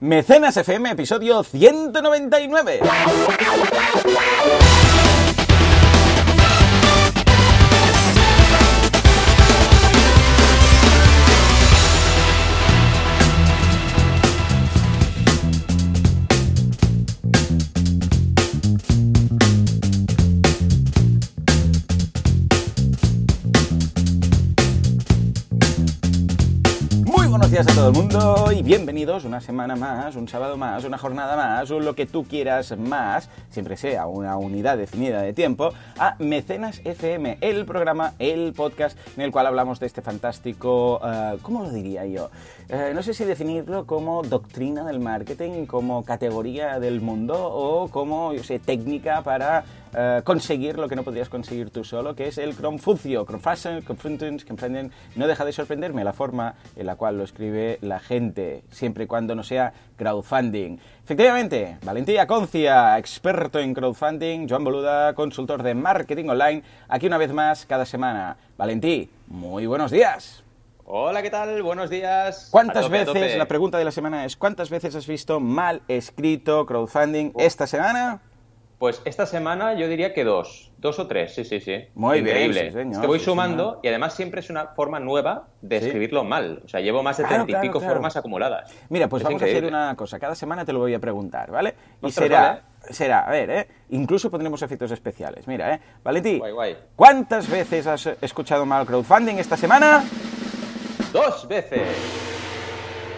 Mecenas FM, episodio 199. Muy buenos días a todo el mundo bienvenidos una semana más, un sábado más, una jornada más, o lo que tú quieras más, siempre sea una unidad definida de tiempo, a Mecenas FM, el programa, el podcast en el cual hablamos de este fantástico, eh, ¿cómo lo diría yo? Eh, no sé si definirlo como doctrina del marketing, como categoría del mundo o como, yo sé, técnica para eh, conseguir lo que no podrías conseguir tú solo, que es el Confucio. Confrontens, comprenden. No deja de sorprenderme la forma en la cual lo escribe la gente, siempre y cuando no sea crowdfunding. Efectivamente, Valentía Concia, experto en crowdfunding, Joan Boluda, consultor de marketing online, aquí una vez más cada semana. Valentí, muy buenos días. Hola, ¿qué tal? Buenos días. ¿Cuántas tope, veces, la pregunta de la semana es, ¿cuántas veces has visto mal escrito crowdfunding esta semana? Pues esta semana yo diría que dos. Dos o tres, sí, sí, sí. Muy bien, Increíble. sí, señor, es que voy sí, sumando señor. y además siempre es una forma nueva de Sí. escribirlo mal. O sea, llevo más de Claro, treinta y pico claro, claro. formas acumuladas. Mira, pues Es vamos a hacer una cosa. Cada semana te lo voy a preguntar, ¿vale? Y Ostras, será, vale. será, a ver, ¿eh? Incluso pondremos efectos especiales. Mira, ¿eh? Valentí, Guay, guay. ¿cuántas veces has escuchado mal crowdfunding esta semana? ¡Dos veces!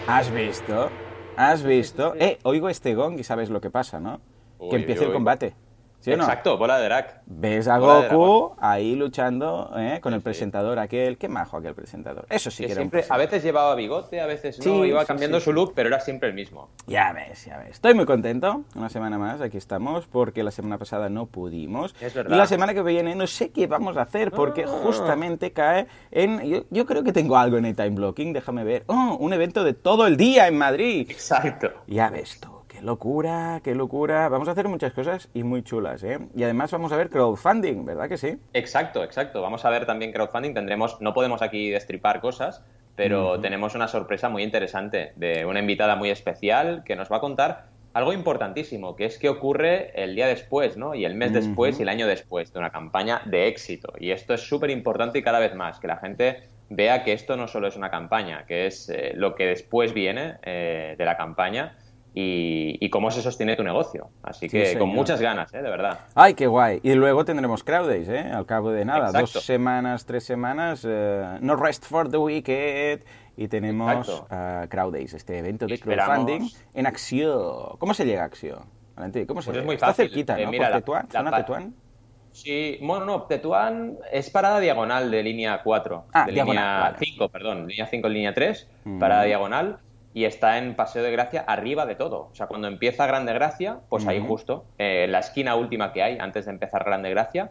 ¿Has visto? ¿Has visto? Eh, oigo este gong y sabes lo que pasa, ¿no? Uy, que empiece uy, el combate. ¿Sí no? Exacto, bola de drag. Ves a Bola Goku ahí luchando ¿eh? con Sí, el sí. presentador aquel. Qué majo aquel presentador. Eso sí Que que era un a veces llevaba bigote, a veces no, iba cambiando su look, pero era siempre el mismo. Ya ves, ya ves. Estoy muy contento. Una semana más, aquí estamos, porque la semana pasada no pudimos. Es y verdad. la semana que viene no sé qué vamos a hacer, porque Ah. justamente cae en... Yo, yo creo que tengo algo en el time blocking, déjame ver. Oh, un evento de todo el día en Madrid. Exacto. Ya ves tú, locura, qué locura. Vamos a hacer muchas cosas y muy chulas, ¿eh? Y además vamos a ver crowdfunding, ¿verdad que sí? Exacto, exacto. Vamos a ver también crowdfunding. Tendremos, no podemos aquí destripar cosas, pero tenemos una sorpresa muy interesante de una invitada muy especial que nos va a contar algo importantísimo, que es qué ocurre el día después, ¿no? Y el mes después y el año después de una campaña de éxito. Y esto es súper importante y cada vez más, que la gente vea que esto no solo es una campaña, que es eh, lo que después viene eh, de la campaña y, y cómo se sostiene tu negocio. Así que con muchas ganas, ¿eh? De verdad. Ay, qué guay. Y luego tendremos Crowd Days, ¿eh? Al cabo de nada, Exacto. dos semanas, tres semanas, eh, no rest for the wicked. Y tenemos Crowd Days, este evento de crowdfunding en Acción. ¿Cómo se llega a Acción? Valentín, ¿cómo se Pues es muy Está fácil. cerquita, Eh, mira, Por la- Tetuán, la zona Tetuán. Sí, bueno, no, Tetuán es parada diagonal de línea 4. Ah, de diagonal, línea vale. 5, perdón. Línea 5, línea 3, Mm. parada diagonal. Y está en Paseo de Gracia arriba de todo. O sea, cuando empieza Grande Gracia, pues ahí Ujú. justo, eh, la esquina última que hay antes de empezar Grande Gracia.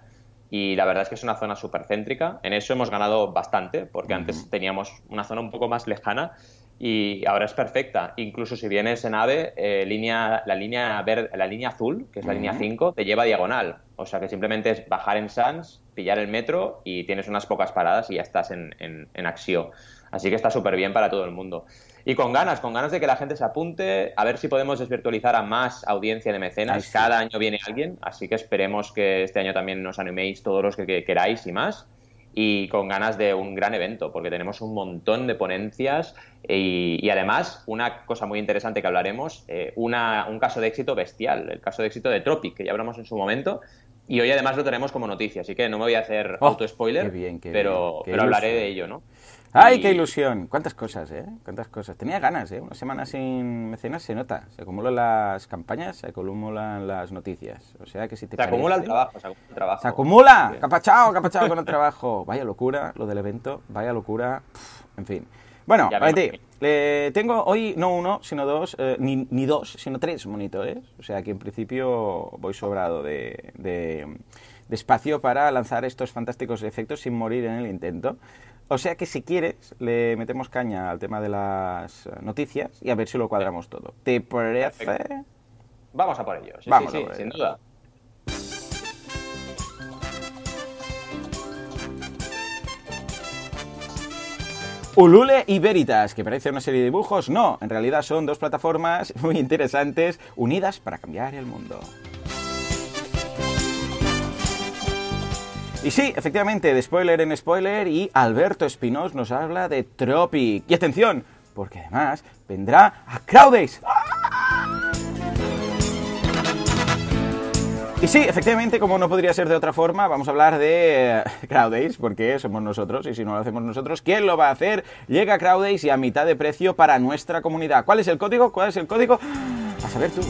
Y la verdad es que es una zona súper céntrica. En eso hemos ganado bastante, porque antes teníamos una zona un poco más lejana y ahora es perfecta. Incluso si vienes en AVE, eh, línea, la, línea la línea azul, que es la línea Ujú. 5, te lleva diagonal. O sea que simplemente es bajar en Sans, pillar el metro y tienes unas pocas paradas y ya estás en, en, en acción. Así que está súper bien para todo el mundo. Y con ganas, con ganas de que la gente se apunte, a ver si podemos desvirtualizar a más audiencia de mecenas. Sí. Cada año viene alguien, así que esperemos que este año también nos animéis todos los que, que queráis y más. Y con ganas de un gran evento, porque tenemos un montón de ponencias y, y además una cosa muy interesante que hablaremos, eh, una, un caso de éxito bestial, el caso de éxito de Tropic, que ya hablamos en su momento. Y hoy además lo tenemos como noticia, así que no me voy a hacer Oh, auto-spoiler, pero, bien, pero hablaré de ello, ¿no? ¡Ay, Y- qué ilusión! ¿Cuántas cosas, eh? ¿Cuántas cosas? Tenía ganas, ¿eh? Una semana sin mecenas se nota. Se acumulan las campañas, se acumulan las noticias. O sea que si te Se acumula el parece- trabajo, se acumula el trabajo. ¡Se acumula! Sí. ¡Capachao, capachao con el trabajo! Vaya locura lo del evento, vaya locura. Pff, en fin. Bueno, Valentí, le tengo hoy no uno, sino dos, eh, ni, ni dos, sino tres monitores. O sea que en principio voy sobrado de, de- de espacio para lanzar estos fantásticos efectos sin morir en el intento. O sea que si quieres, le metemos caña al tema de las eh, noticias y a ver si lo cuadramos todo. ¿Te parece? Perfecto. Vamos a por ello, sí, Vamos sí, a sí, por sin duda. Ulule y Veritas, que parece una serie de dibujos, no, en realidad son dos plataformas muy interesantes unidas para cambiar el mundo. Y sí, efectivamente, de spoiler en spoiler, y Alberto Espinós nos habla de Tropic. Y atención, porque además vendrá a Crowdays. Y sí, efectivamente, como no podría ser de otra forma, vamos a hablar de eh, Crowdays, porque somos nosotros, y si no lo hacemos nosotros, ¿quién lo va a hacer? Llega Crowdays y a mitad de precio para nuestra comunidad. ¿Cuál es el código? ¿Cuál es el código? A saber tú.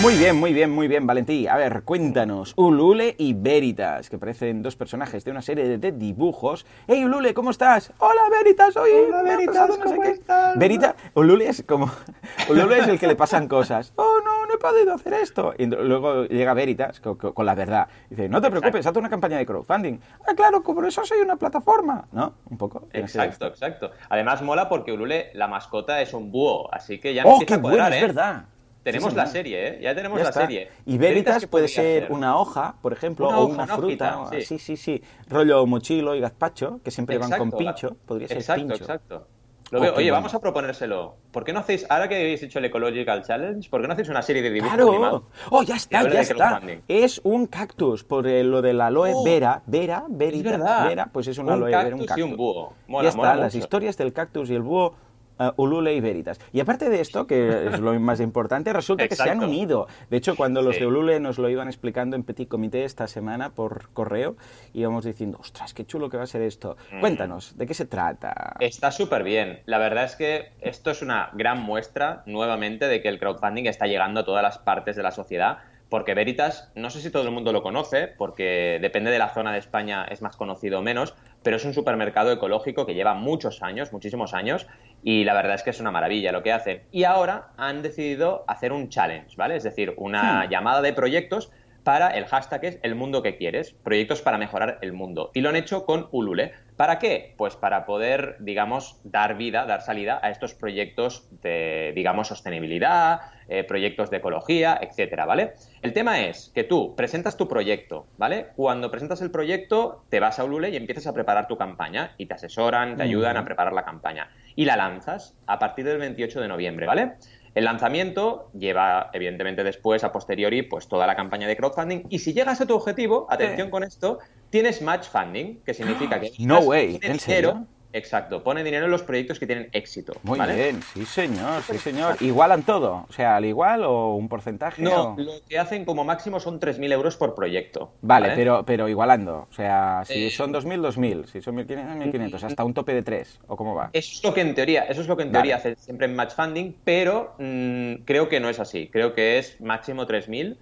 Muy bien, muy bien, muy bien, Valentí. A ver, cuéntanos. Ulule y Veritas, que parecen dos personajes de una serie de dibujos. ¡Hey, Ulule, ¿cómo estás? ¡Hola, Veritas! Hola, Veritas, ¿cómo estás? Verita, Ulule es como... Ulule es el que le pasan cosas. ¡Oh, no, no he podido hacer esto! Y luego llega Veritas con, con la verdad. Dice, no te preocupes, hazte una campaña de crowdfunding. Ah, claro, por eso soy una plataforma. ¿No? Un poco. Exacto, exacto. Además mola porque Ulule, la mascota, es un búho, así que ya ¡Oh, qué bueno, es ¿eh? verdad! Tenemos la serie, ¿eh? Ya tenemos la serie. Y Veritas, puede ser una hoja, por ejemplo, o una, fruta. sí. sí, sí, Rollo mochilo y gazpacho, que siempre van con pincho. Podría ser exacto, pincho. Exacto, Lo Oye, vamos a proponérselo. ¿Por qué no hacéis, ahora que habéis hecho el Ecological Challenge, ¿por qué no hacéis una serie de dibujos ¡Claro! ¡Oh, ya está, ya está! Es un cactus, por lo del aloe oh. vera. Vera, veritas, vera, pues es un, aloe vera, un cactus. y un búho. ya está, las historias del cactus y el búho uh, Ulule y Veritas. Y aparte de esto, que es lo más importante, resulta que se han unido. De hecho, cuando los de Ulule nos lo iban explicando en Petit Comité esta semana por correo, íbamos diciendo, ostras, qué chulo que va a ser esto. Mm. Cuéntanos, ¿de qué se trata? Está súper bien. La verdad es que esto es una gran muestra, nuevamente, de que el crowdfunding está llegando a todas las partes de la sociedad porque Veritas, no sé si todo el mundo lo conoce, porque depende de la zona de España es más conocido o menos, pero es un supermercado ecológico que lleva muchos años, muchísimos años, y la verdad es que es una maravilla lo que hacen. Y ahora han decidido hacer un challenge, ¿vale? Es decir, una hmm. llamada de proyectos para el hashtag es el mundo que quieres, proyectos para mejorar el mundo. Y lo han hecho con Ulule. ¿Para qué? Pues para poder, digamos, dar vida, dar salida a estos proyectos de, digamos, sostenibilidad, eh, proyectos de ecología, etcétera, ¿vale? El tema es que tú presentas tu proyecto, ¿vale? Cuando presentas el proyecto, te vas a Ulule y empiezas a preparar tu campaña y te asesoran, te ayudan a preparar la campaña. Y la lanzas a partir del 28 de noviembre, ¿vale? El lanzamiento lleva, evidentemente, después, a posteriori, pues toda la campaña de crowdfunding. Y si llegas a tu objetivo, atención con esto, tienes match funding, que significa que no way, ¿en serio? Exacto, pone dinero en los proyectos que tienen éxito. Muy bien, sí señor, sí señor. ¿Igualan todo? O sea, al igual o un porcentaje? No, lo que hacen como máximo son 3.000 euros por proyecto. Vale, Pero, pero igualando. O sea, si eh, son 2.000, 2.000. Si son 1.500, 1.500. Hasta un tope de 3. ¿O cómo va? Eso es lo que en teoría, eso es lo que en teoría hace siempre en match funding, pero mm, creo que no es así. Creo que es máximo 3.000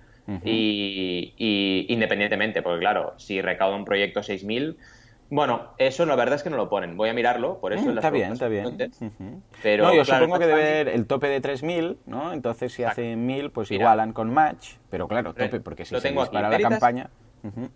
y, y, independientemente, porque claro, si recauda un proyecto 6.000 bueno, eso la verdad es que no lo ponen. Voy a mirarlo, por eso mm, Está bien, está bien. Pero, no, yo supongo que debe haber el tope de 3.000, ¿no? Entonces si hacen 1.000, pues igualan con match. Pero claro, tope, porque si se dispara la campaña...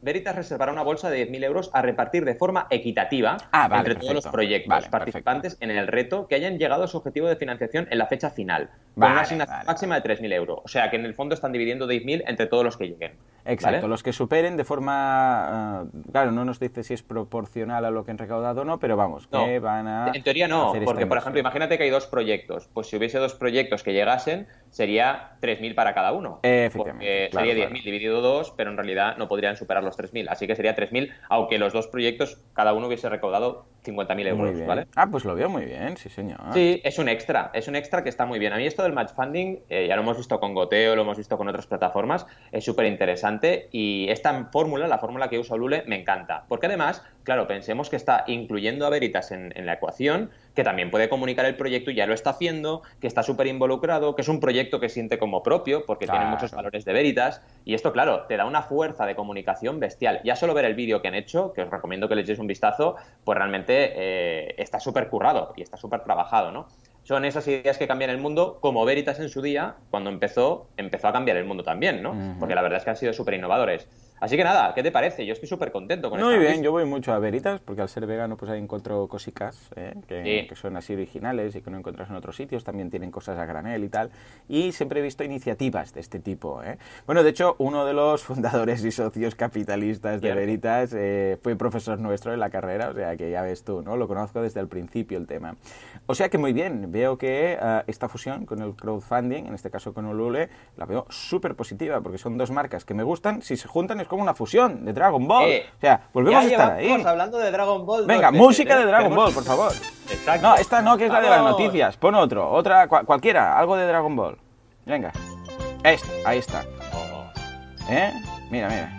Veritas reservará una bolsa de 10.000 euros a repartir de forma equitativa ah, entre todos los proyectos participantes en el reto que hayan llegado a su objetivo de financiación en la fecha final, con una asignación máxima de 3.000 euros. O sea que en el fondo están dividiendo 10.000 entre todos los que lleguen. Exacto, los que superen de forma. Eh, claro, no nos dice si es proporcional a lo que han recaudado o no, pero vamos, que van a. En teoría no, porque por ejemplo, imagínate que hay dos proyectos. Pues si hubiese dos proyectos que llegasen, sería 3.000 para cada uno. Efectivamente. Porque sería 10.000 dividido dos, pero en realidad no podrían superar los 3.000. Así que sería 3.000, aunque los dos proyectos, cada uno hubiese recaudado 50.000 euros, ¿vale? Ah, pues lo veo muy bien, sí, señor. Sí, es un extra, es un extra que está muy bien. A mí esto del match funding, eh, ya lo hemos visto con Goteo, lo hemos visto con otras plataformas, es súper interesante y esta fórmula, la fórmula que usa Lule, me encanta. Porque además, claro, pensemos que está incluyendo a Veritas en, la ecuación, que también puede comunicar el proyecto y ya lo está haciendo, que está súper involucrado, que es un proyecto que siente como propio, porque tiene muchos valores de Veritas. Y esto, claro, te da una fuerza de comunicación bestial. Ya solo ver el vídeo que han hecho, que os recomiendo que le echéis un vistazo, pues realmente eh, está súper currado y está súper trabajado, ¿no? son esas ideas que cambian el mundo, como Veritas en su día, cuando empezó, empezó a cambiar el mundo también, ¿no? Porque la verdad es que han sido súper innovadores. Así que nada, ¿qué te parece? Yo estoy súper contento con Muy esta bien, yo voy mucho a Veritas, porque al ser vegano pues ahí encuentro cositas ¿eh? que, Sí. que son así originales y que no encuentras en otros sitios, también tienen cosas a granel y tal, y siempre he visto iniciativas de este tipo. ¿eh? Bueno, de hecho, uno de los fundadores y socios capitalistas de Cierto. Veritas eh, fue profesor nuestro en la carrera, o sea que ya ves tú, ¿no? Lo conozco desde el principio el tema. O sea que muy bien, veo que eh, esta fusión con el crowdfunding, en este caso con Ulule, la veo súper positiva, porque son dos marcas que me gustan, si se juntan es como una fusión de Dragon Ball. Eh, o sea, volvemos a estar ahí. hablando de Dragon Ball. Venga, veces, música ¿eh? de Dragon Ball, por favor. Exacto. No, esta no, que es la de las noticias. Pon otro, otra, cua- cualquiera, algo de Dragon Ball. Venga. Este, ahí está. Oh, ¿Eh? Mira, mira.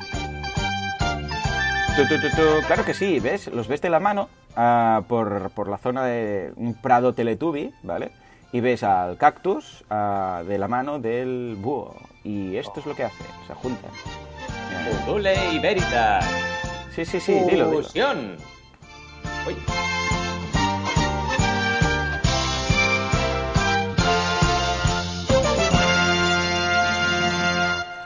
Tu, tu, tu, tu. Claro que sí, ¿ves? Los ves de la mano ah, por, por la zona de un prado teletubi, ¿vale? Y ves al cactus ah, de la mano del búho. Y esto es lo que hace, se juntan. Y Veritas. Sí, sí, sí, dilo, dilo. Fusión. Uy.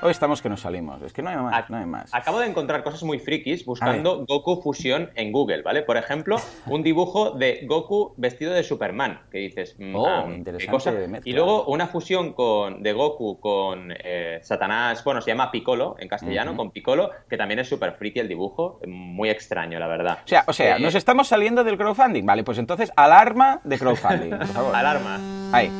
Hoy estamos que nos salimos, es que no hay más, Ac- no hay más. Acabo de encontrar cosas muy frikis buscando Goku fusión en Google, ¿vale? Por ejemplo, un dibujo de Goku vestido de Superman, que dices, mm, Oh, ah, qué interesante cosa. Y luego una fusión con, de Goku con eh, Satanás, bueno, se llama Piccolo en castellano, con Piccolo, que también es súper friki el dibujo, muy extraño, la verdad. O sea, o sea, Eh, nos estamos saliendo del crowdfunding. Vale, pues entonces, alarma de crowdfunding, por favor. Alarma. Ahí.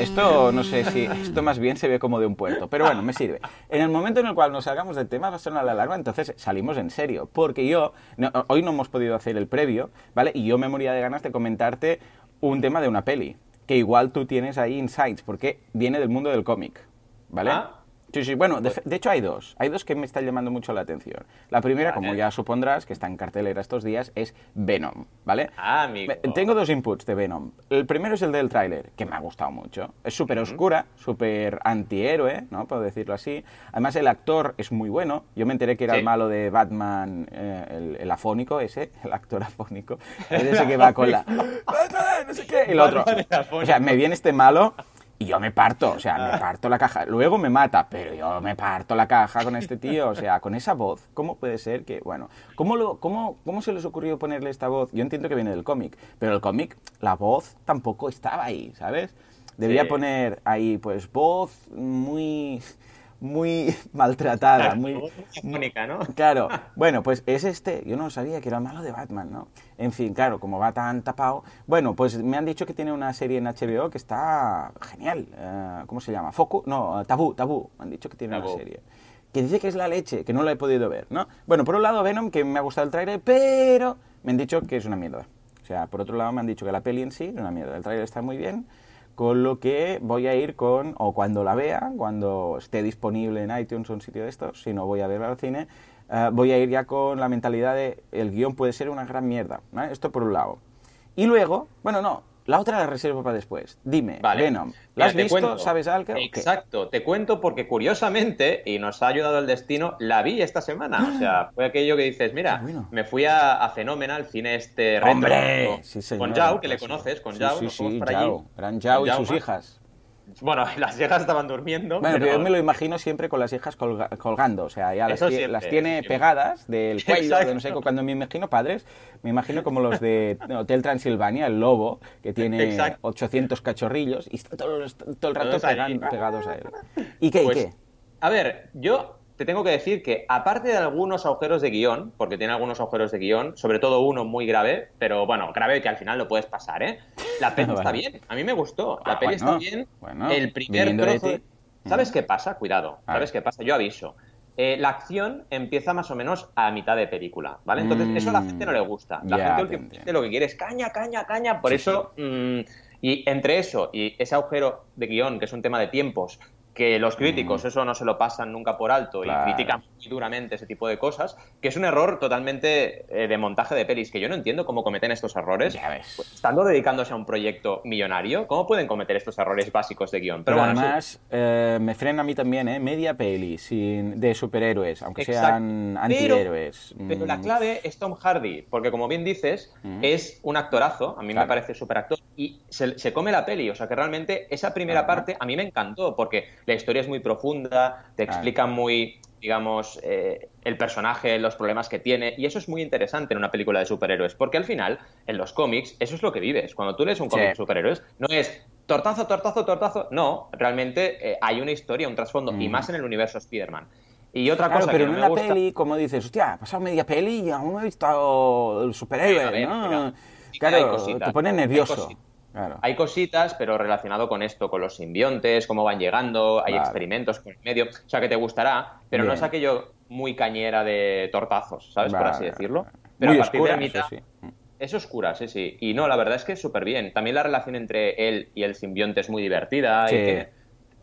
Esto no sé si. Esto más bien se ve como de un puerto. Pero bueno, me sirve. En el momento en el cual nos salgamos del tema, va a sonar la alarma, entonces salimos en serio. Porque yo. no- hoy no hemos podido hacer el previo, ¿vale? Y yo me moría de ganas de comentarte un tema de una peli. Que igual tú tienes ahí insights, porque viene del mundo del cómic, ¿vale? Ah. Sí, sí, bueno, de, de hecho hay dos. Hay dos que me están llamando mucho la atención. La primera, Vale. como ya supondrás, que está en cartelera estos días, es Venom, ¿vale? Ah, amigo. Tengo dos inputs de Venom. El primero es el del tráiler, que me ha gustado mucho. Es súper oscura, súper antihéroe, ¿no? Puedo decirlo así. Además, el actor es muy bueno. Yo me enteré que era Sí. el malo de Batman, eh, el, el afónico ese, el actor afónico. Es ese que va con la... Batman, no sé qué. Y el otro... O sea, me viene este malo... Y yo me parto, o sea, me parto la caja. Luego me mata, pero yo me parto la caja con este tío. O sea, con esa voz, ¿cómo puede ser que, bueno, ¿cómo, lo, cómo, cómo se les ocurrió ponerle esta voz? Yo entiendo que viene del cómic, pero el cómic, la voz tampoco estaba ahí, ¿sabes? Debía Sí. poner ahí, pues, voz muy, muy maltratada, muy... Mónica, ¿no? Claro, bueno, pues es este, yo no sabía que era el malo de Batman, ¿no? En fin, claro, como va tan tapado, bueno, pues me han dicho que tiene una serie en HBO que está genial, eh, ¿cómo se llama? Foco, no, Tabú, Tabú, me han dicho que tiene Tabú. una serie. Que dice que es la leche, que no la he podido ver, ¿no? Bueno, por un lado Venom, que me ha gustado el trailer, pero me han dicho que es una mierda. O sea, por otro lado me han dicho que la peli en sí es una mierda. El trailer está muy bien, con lo que voy a ir con, o cuando la vea, cuando esté disponible en iTunes o un sitio de estos, si no voy a verla al cine, eh, voy a ir ya con la mentalidad de el guion puede ser una gran mierda. Esto por un lado. Y luego, bueno, no, la otra la reservo para después. Dime, Vale. Venom, ¿la has visto? cuento. ¿Sabes algo? Exacto, te cuento porque curiosamente, y nos ha ayudado el destino, la vi esta semana. O sea, fue aquello que dices, mira, bueno. me fui a, a Fenómena, al cine este retro, ¡Hombre! con- Sí, señor, con Jau, que le conoces, con Sí, sí, nos fuimos Jau. allí. Gran Jau y sus hijas. Bueno, las hijas estaban durmiendo. Bueno, pero- yo me lo imagino siempre con las hijas colga- colgando, o sea, ya las, siempre, las tiene siempre. pegadas del cuello, de no sé. Cuando me imagino padres, me imagino como los de Hotel Transilvania, el lobo, que tiene Exacto. 800 cachorrillos y está todo, todo el rato pegan- pegados a él. ¿Y qué? ¿Y Pues, qué? A ver, yo te tengo que decir que aparte de algunos agujeros de guion, porque tiene algunos agujeros de guion, sobre todo uno muy grave, pero bueno, grave que al final lo puedes pasar, ¿eh? La peli está bien, a mí me gustó, la Ah, peli bueno, está bien, bueno, el primer trozo... de- ¿Sabes qué pasa? Cuidado, ¿sabes qué pasa? Yo aviso. Eh, la acción empieza más o menos a mitad de película, ¿vale? Entonces, eso a la gente no le gusta. La Mm, gente entiendo. lo que quiere es caña, caña, caña. Por Sí, eso, mm, y entre eso y ese agujero de guion, que es un tema de tiempos, que los críticos eso no se lo pasan nunca por alto Mm. Claro. y critican muy duramente ese tipo de cosas, que es un error totalmente eh, de montaje de pelis, que yo no entiendo cómo cometen estos errores. Ya ves. Pues, estando dedicándose a un proyecto millonario, ¿cómo pueden cometer estos errores básicos de guion? Pero, bueno, sí. además, eh, me frena a mí también, ¿eh? Media peli sin, de superhéroes, aunque Exacto. sean Pero- antihéroes. Pero la Mm, clave es Tom Hardy, porque como bien dices, Mm. es un actorazo, a mí Claro. me parece súper actor, y se, se come la peli, o sea que realmente esa primera parte a mí me encantó, porque la historia es muy profunda, te Claro. explica muy digamos, eh, el personaje, los problemas que tiene. Y eso es muy interesante en una película de superhéroes, porque al final, en los cómics, eso es lo que vives. Cuando tú lees un cómic de superhéroes, no es tortazo, tortazo, tortazo. No, realmente eh, hay una historia, un trasfondo, y mm. más en el universo Spider-Man. Y otra claro, cosa pero que en una peli, como dices, hostia, ha pasado media peli y aún no he visto el superhéroe, ¿no? claro, te pone nervioso. Hay cositas, pero relacionado con esto, con los simbiontes, cómo van llegando, hay experimentos con el medio. O sea, que te gustará, pero no es aquello muy cañera de tortazos, ¿sabes? Por así decirlo. Pero muy a partir de sí. Es oscura, sí, sí. Y no, la verdad es que es súper bien. También la relación entre él y el simbionte es muy divertida. Y que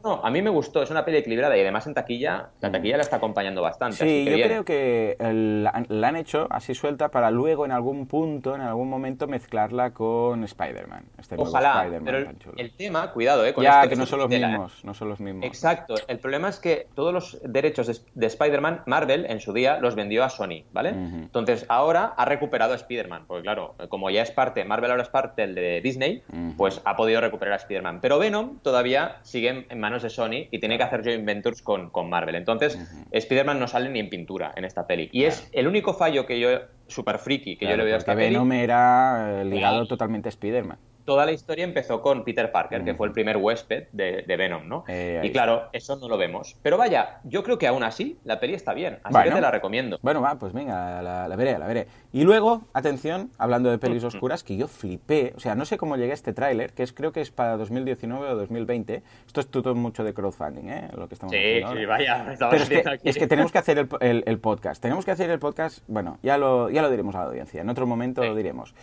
no, a mí me gustó, es una peli equilibrada y además en taquilla, la mm. taquilla la está acompañando bastante. Sí, yo creo que la han hecho así suelta para luego en algún punto, en algún momento mezclarla con Spider-Man. Este Ojalá, pero el, tema, cuidado, eh, con ya, que, no son los mismos, no son los mismos. Exacto, el problema es que todos los derechos de, Spider-Man, Marvel en su día los vendió a Sony, ¿vale? Entonces ahora ha recuperado a Spider-Man, porque claro, como ya es parte, Marvel ahora es parte de Disney, pues ha podido recuperar a Spider-Man. Pero Venom todavía sigue en manos de Sony y tiene que hacer joint ventures con, con Marvel. Entonces, Spider-Man no sale ni en pintura en esta peli. Y es el único fallo que yo, super friki, que yo le veo a esta peli. Venom era eh, ligado totalmente a Spider-Man toda la historia empezó con Peter Parker, que fue el primer huésped de, Venom, ¿no? Eh, y claro, eso no lo vemos. Pero vaya, yo creo que aún así la peli está bien, así que te la recomiendo. Bueno, va, pues venga, la, veré, la veré. Y luego, atención, hablando de pelis oscuras, que yo flipé, o sea, no sé cómo llegué a este tráiler, que es creo que es para 2019 o 2020. Esto es todo mucho de crowdfunding, ¿eh? Lo que estamos sí, sí, vaya. Pero es que, es que, tenemos que hacer el, podcast. Tenemos que hacer el podcast, bueno, ya lo, ya lo diremos a la audiencia, en otro momento lo diremos.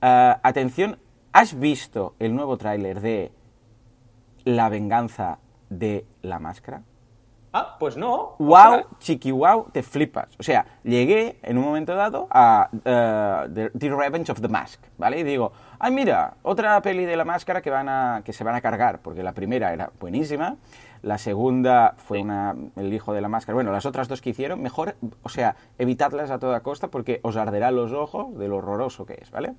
Ah, atención ¿Has visto el nuevo tráiler de La venganza de la máscara? Ah, pues no. Wow, chiqui wow, te flipas. O sea, llegué en un momento dado a uh, the, Revenge of the Mask, ¿vale? Y digo, ay mira, otra peli de la máscara que, van a, que se van a cargar, porque la primera era buenísima, la segunda fue una, el hijo de la máscara. Bueno, las otras dos que hicieron, mejor, o sea, evitadlas a toda costa porque os arderá los ojos de lo horroroso que es, ¿vale?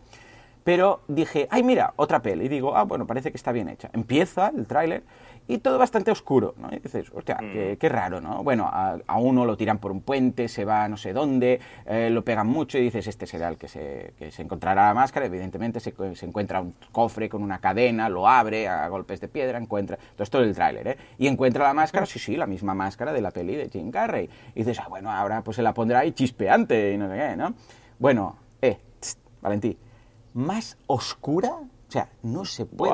Pero dije, ay, mira, otra peli. Y digo, ah, bueno, parece que está bien hecha. Empieza el tráiler y todo bastante oscuro, ¿no? Y dices, hostia, qué, mm. raro, ¿no? Bueno, a, uno lo tiran por un puente, se va no sé dónde, eh, lo pegan mucho y dices, este será el que se, que se encontrará la máscara. Evidentemente se, se, encuentra un cofre con una cadena, lo abre a golpes de piedra, encuentra... Todo esto el tráiler, ¿eh? Y encuentra la máscara, sí, sí, la misma máscara de la peli de Jim Carrey. Y dices, ah, bueno, ahora pues se la pondrá ahí chispeante y no sé qué, ¿no? Bueno, eh, Valentí más oscura, o sea, no se puede.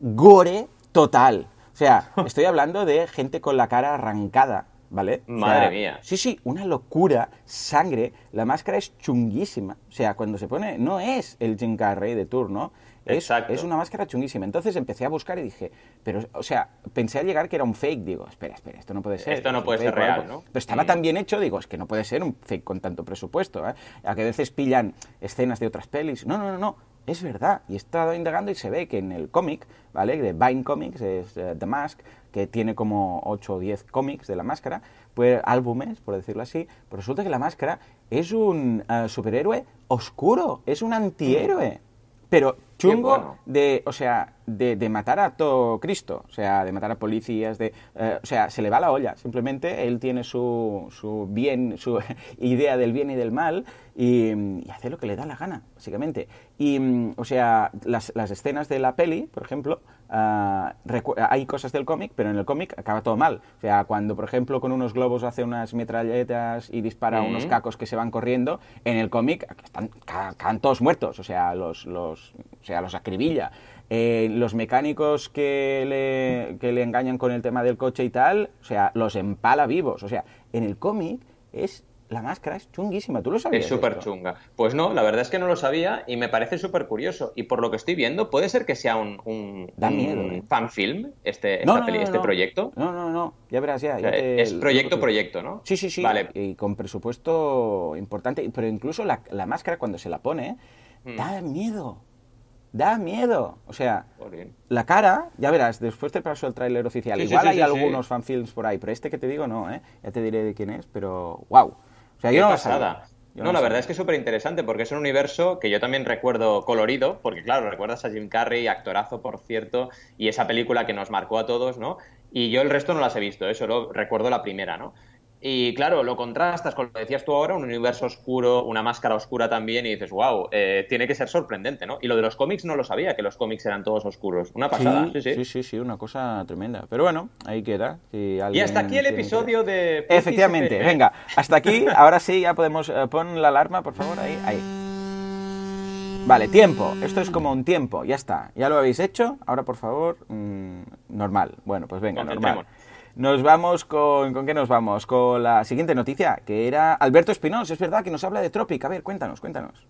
Gore total. O sea, estoy hablando de gente con la cara arrancada, ¿vale? Madre mía. Sí, sí, una locura, sangre, la máscara es chunguísima. O sea, cuando se pone, no es el Jim Carrey de turno, es, es, una máscara chunguísima. Entonces empecé a buscar y dije, pero, o sea, pensé a llegar que era un fake. Digo, espera, espera, esto no puede ser. Esto no puede ser real, ¿no? Pero estaba tan bien hecho, digo, es que no puede ser un fake con tanto presupuesto. ¿eh? A que a veces pillan escenas de otras pelis. No, no, no, no. Es verdad. Y he estado indagando y se ve que en el cómic, ¿vale? De Vine Comics, es eh, The Mask, que tiene como 8 o 10 cómics de la máscara, pues álbumes, por decirlo así, pero resulta que la máscara es un eh, superhéroe oscuro, es un antihéroe. Pero chungo de, o sea, de, de, matar a todo Cristo, o sea, de matar a policías, de, eh, o sea, se le va la olla. Simplemente él tiene su, su bien, su idea del bien y del mal y, y, hace lo que le da la gana, básicamente. Y, mm, o sea, las, las escenas de la peli, por ejemplo, uh, hay cosas del cómic, pero en el cómic acaba todo mal. O sea, cuando, por ejemplo, con unos globos hace unas metralletas y dispara unos cacos que se van corriendo, en el cómic están, caen todos muertos, o sea, los, los, o sea, los acribilla. Eh, los mecánicos que le, que le engañan con el tema del coche y tal, o sea, los empala vivos. O sea, en el cómic es la máscara es chunguísima, ¿tú lo sabías? Es súper chunga. Pues no, la verdad es que no lo sabía y me parece súper curioso. Y por lo que estoy viendo, puede ser que sea un, un, da miedo, ¿eh? fanfilm este, este proyecto. No, no, no, ya verás, ya. es proyecto, proyecto, ¿no? Sí, sí, sí. Vale. Y con presupuesto importante. Pero incluso la, la máscara, cuando se la pone, mm. da miedo. Da miedo. O sea, la cara, ya verás, después te paso el tráiler oficial. Igual hay algunos fanfilms por ahí, pero este que te digo no, ¿eh? Ya te diré de quién es, pero wow. O sea, yo no pasada. no, la verdad es que es súper interesante porque es un universo que yo también recuerdo colorido, porque claro, recuerdas a Jim Carrey, actorazo, por cierto, y esa película que nos marcó a todos, ¿no? Y yo el resto no las he visto, ¿eh? solo recuerdo la primera, ¿no? Y claro, lo contrastas con lo que decías tú ahora, un universo oscuro, una máscara oscura también, y dices, wow, eh, tiene que ser sorprendente, ¿no? Y lo de los cómics no lo sabía, que los cómics eran todos oscuros. Una pasada, sí, sí. Sí, sí, una cosa tremenda. Pero bueno, ahí queda. y hasta aquí el episodio de... Efectivamente, venga, hasta aquí, ahora sí, ya podemos... Eh, pon la alarma, por favor, ahí, ahí. Vale, tiempo. Esto es como un tiempo, ya está. Ya lo habéis hecho. Ahora, por favor, mm, normal. Bueno, pues venga, normal. Nos vamos con... ¿Con qué nos vamos? Con la siguiente noticia, que era Alberto Espinosa. Es verdad que nos habla de Tropic. A ver, cuéntanos, cuéntanos.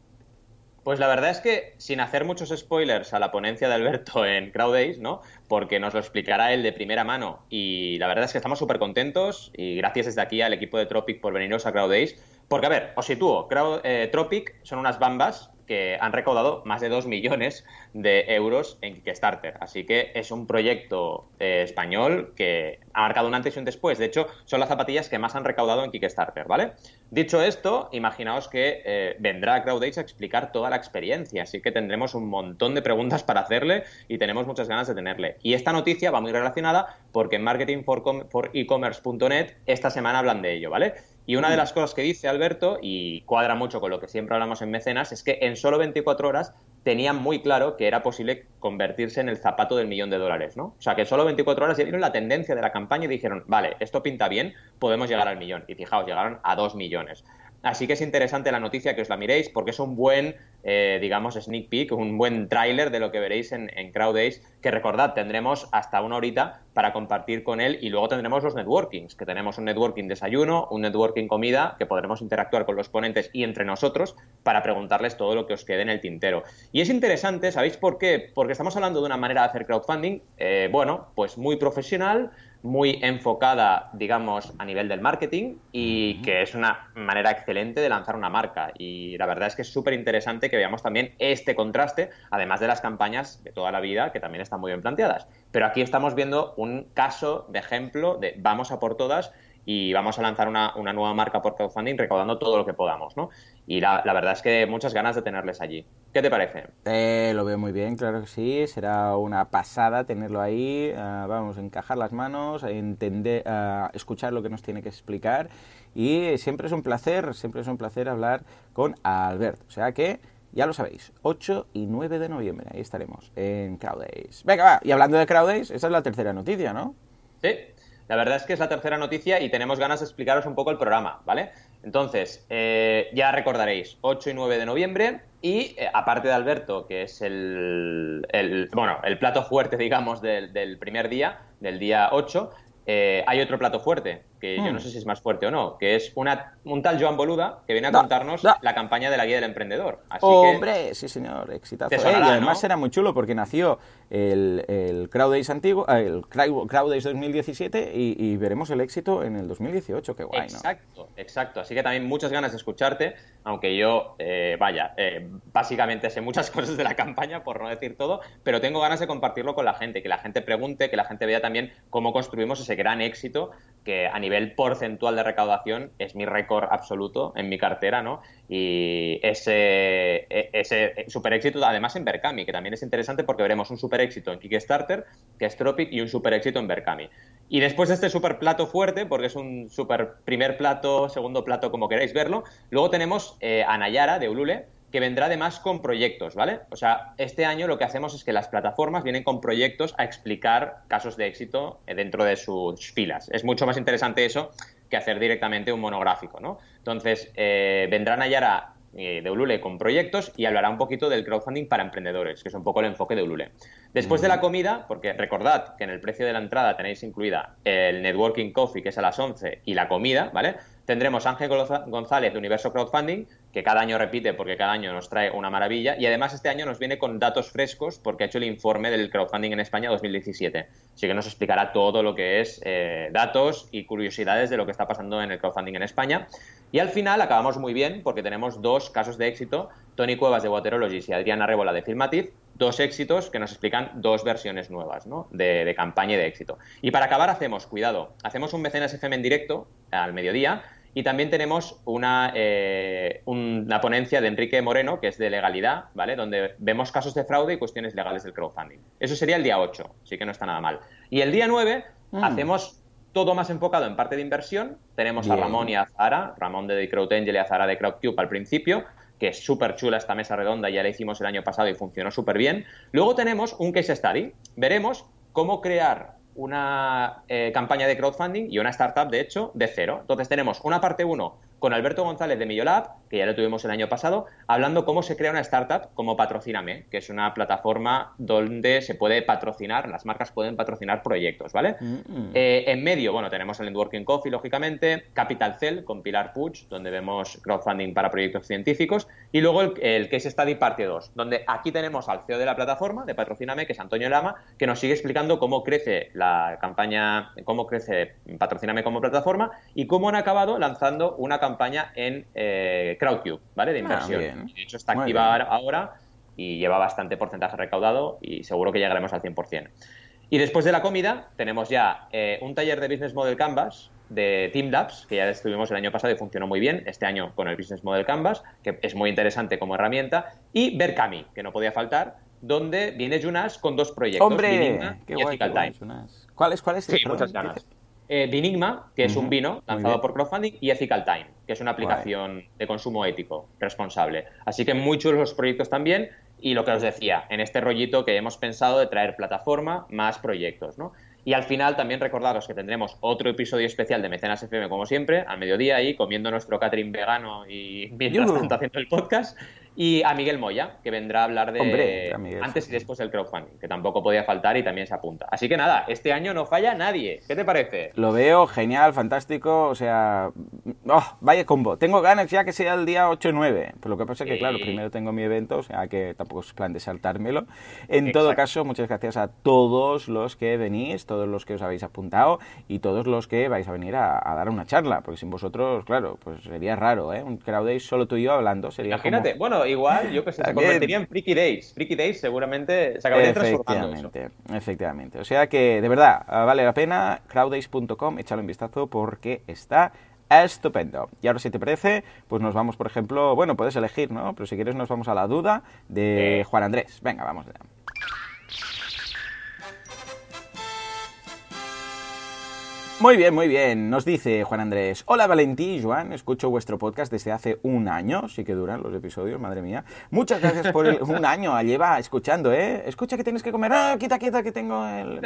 Pues la verdad es que, sin hacer muchos spoilers a la ponencia de Alberto en Crowdays, ¿no? Porque nos lo explicará él de primera mano. Y la verdad es que estamos súper contentos y gracias desde aquí al equipo de Tropic por veniros a Crowdays. Porque, a ver, os sitúo. Eh, Tropic son unas bambas que han recaudado más de 2 millones de euros en Kickstarter. Así que es un proyecto eh, español que ha marcado un antes y un después. De hecho, son las zapatillas que más han recaudado en Kickstarter, ¿vale? Dicho esto, imaginaos que eh, vendrá CrowdAce a explicar toda la experiencia, así que tendremos un montón de preguntas para hacerle y tenemos muchas ganas de tenerle. Y esta noticia va muy relacionada porque en marketingforecommerce.net esta semana hablan de ello, ¿vale? Y una de las cosas que dice Alberto, y cuadra mucho con lo que siempre hablamos en Mecenas, es que en solo 24 horas tenían muy claro que era posible convertirse en el zapato del millón de dólares, ¿no? O sea, que solo 24 horas ya vieron la tendencia de la campaña y dijeron, vale, esto pinta bien, podemos llegar al millón. Y fijaos, llegaron a dos millones. Así que es interesante la noticia que os la miréis porque es un buen, eh, digamos, sneak peek, un buen tráiler de lo que veréis en, en que recordad, tendremos hasta una horita para compartir con él y luego tendremos los networkings, que tenemos un networking desayuno, un networking comida, que podremos interactuar con los ponentes y entre nosotros para preguntarles todo lo que os quede en el tintero. Y es interesante, ¿sabéis por qué? Porque estamos hablando de una manera de hacer crowdfunding, eh, bueno, pues muy profesional, muy enfocada, digamos, a nivel del marketing y que es una manera excelente de lanzar una marca. Y la verdad es que es súper interesante que veamos también este contraste, además de las campañas de toda la vida, que también están muy bien planteadas. Pero aquí estamos viendo un caso de ejemplo de vamos a por todas y vamos a lanzar una, nueva marca por crowdfunding recaudando todo lo que podamos, ¿no? Y la, verdad es que muchas ganas de tenerles allí. ¿Qué te parece? Eh, lo veo muy bien, claro que sí. Será una pasada tenerlo ahí. Uh, vamos a encajar las manos, a entender, a escuchar lo que nos tiene que explicar. Y siempre es un placer, siempre es un placer hablar con Albert. O sea que ya lo sabéis, 8 y 9 de noviembre, ahí estaremos en Crowdays. Venga, va, y hablando de Crowdays, esa es la tercera noticia, ¿no? Sí, la verdad es que es la tercera noticia y tenemos ganas de explicaros un poco el programa, ¿vale? Entonces, eh, ya recordaréis, 8 y 9 de noviembre y eh, aparte de Alberto, que es el, bueno, el plato fuerte, digamos, del, del primer día, del día 8, eh, hay otro plato fuerte, que yo no hmm. sé si es más fuerte o no, que es una, un tal Joan Boluda que viene a contarnos la campaña de la guía del emprendedor. Hombre, sí señor, exitazo. y además era muy chulo porque nació el, el Crowdays antiguo, eh, el Crowdays 2017 y, veremos el éxito en el 2018, qué guay, Exacto, exacto. Así que también muchas ganas de escucharte, aunque yo, eh, vaya, básicamente sé muchas cosas de la campaña, por no decir todo, pero tengo ganas de compartirlo con la gente, que la gente pregunte, que la gente vea también cómo construimos ese gran éxito que a nivel porcentual de recaudación es mi récord absoluto en mi cartera, ¿no? Y ese, e, ese super éxito además en Berkami, que también es interesante porque veremos un super éxito en Kickstarter, que es Tropic, y un super éxito en Berkami. Y después de este super plato fuerte, porque es un super primer plato, segundo plato, como queráis verlo, luego tenemos eh, a Nayara de Ulule, que vendrá además con proyectos, ¿vale? O sea, este año lo que hacemos es que las plataformas vienen con proyectos a explicar casos de éxito dentro de sus filas. Es mucho más interesante eso que hacer directamente un monográfico, ¿no? Entonces, eh, vendrán Nayara eh, de Ulule con proyectos y hablará un poquito del crowdfunding para emprendedores, que es un poco el enfoque de Ulule. Después de la comida, porque recordad que en el precio de la entrada tenéis incluida el networking coffee, que es a las 11, y la comida, ¿vale? Tendremos Ángel González de Universo Crowdfunding, que cada año repite porque cada año nos trae una maravilla, y además este año nos viene con datos frescos porque ha hecho el informe del crowdfunding en España 2017. Así que nos explicará todo lo que es eh, datos y curiosidades de lo que está pasando en el crowdfunding en España. Y al final acabamos muy bien porque tenemos dos casos de éxito, Tony Cuevas de Waterologist y Adriana Rébola de Filmative, dos éxitos que nos explican dos versiones nuevas ¿no? de, de campaña y de éxito. Y para acabar hacemos, cuidado, hacemos un mecenas FM en directo al mediodía y también tenemos una, eh, una ponencia de Enrique Moreno, que es de legalidad, ¿vale? Donde vemos casos de fraude y cuestiones legales del crowdfunding. Eso sería el día 8, así que no está nada mal. Y el día 9 mm. hacemos todo más enfocado en parte de inversión. Tenemos a Ramón y a Zara, Ramón de Crowd Angel y a Zara de CrowdCube al principio, que es súper chula esta mesa redonda, ya la hicimos el año pasado y funcionó súper bien. Luego tenemos un case study. Veremos cómo crear una eh, campaña de crowdfunding y una startup, de hecho, de cero. Entonces tenemos una parte 1 con Alberto González de Millolab, que ya lo tuvimos el año pasado, hablando cómo se crea una startup como Patrocíname, que es una plataforma donde se puede patrocinar, las marcas pueden patrocinar proyectos, ¿vale? Mm. Eh, en medio, bueno, tenemos el Networking Coffee, lógicamente, Capital Cell con Pilar Puig, donde vemos crowdfunding para proyectos científicos, y luego el, el Case Study parte 2, donde aquí tenemos al CEO de la plataforma, de Patrocíname, que es Antonio Lama, que nos sigue explicando cómo crece la campaña, cómo crece Patrocíname como plataforma y cómo han acabado lanzando una campaña en eh, Crowdcube, ¿vale? De ah, inversión. de hecho, está activa ahora y lleva bastante porcentaje recaudado y seguro que llegaremos al 100%. Y después de la comida tenemos ya eh, un taller de Business Model Canvas de Team Labs, que ya estuvimos el año pasado y funcionó muy bien, este año con el Business Model Canvas, que es muy interesante como herramienta, y Berkami, que no podía faltar, donde viene Junas con dos proyectos, ¡Hombre! y Ethical Time. ¿Cuál es? ¿Cuál es? Sí, muchas ganas. Eh, Binigma, que es un vino lanzado por crowdfunding, y Ethical Time, que es una aplicación de consumo ético responsable. Así que muy chulos los proyectos también. Y lo que os decía, en este rollito que hemos pensado de traer plataforma más proyectos, ¿no? Y al final también recordaros que tendremos otro episodio especial de Mecenas FM, como siempre, al mediodía ahí, comiendo nuestro catering vegano y mientras tanto haciendo el podcast. Y a Miguel Moya, que vendrá a hablar de antes y después del crowdfunding, que tampoco podía faltar y también se apunta. Así que nada, este año no falla nadie. ¿Qué te parece? Lo veo genial, fantástico, o sea, oh, vaya combo. Tengo ganas ya que sea el día 8 y 9. Pero lo que pasa es que, claro, primero tengo mi evento, o sea que tampoco es plan de saltármelo. En todo caso, muchas gracias a todos los que venís, todos los que os habéis apuntado y todos los que vais a venir a, dar una charla, porque sin vosotros, claro, pues sería raro, ¿eh? Un crowd day solo tú y yo hablando. Sería Imagínate, bueno, igual, yo que sé, se convertiría en Freaky Days. Freaky Days seguramente se acabaría transformando eso. Efectivamente. O sea que, de verdad, vale la pena. crowdays.com, échalo un vistazo porque está estupendo. Y ahora, si te parece, pues nos vamos, por ejemplo, bueno, puedes elegir, ¿no? Pero si quieres nos vamos a la duda de Juan Andrés. Venga, vamos allá. Muy bien, muy bien. Nos dice Juan Andrés. Hola Valentí y Joan, escucho vuestro podcast desde hace un año. Sí que duran los episodios, madre mía. Muchas gracias por el, un año. Lleva escuchando, ¿eh? Escucha que tienes que comer. ¡Ah, quita, quita, que tengo el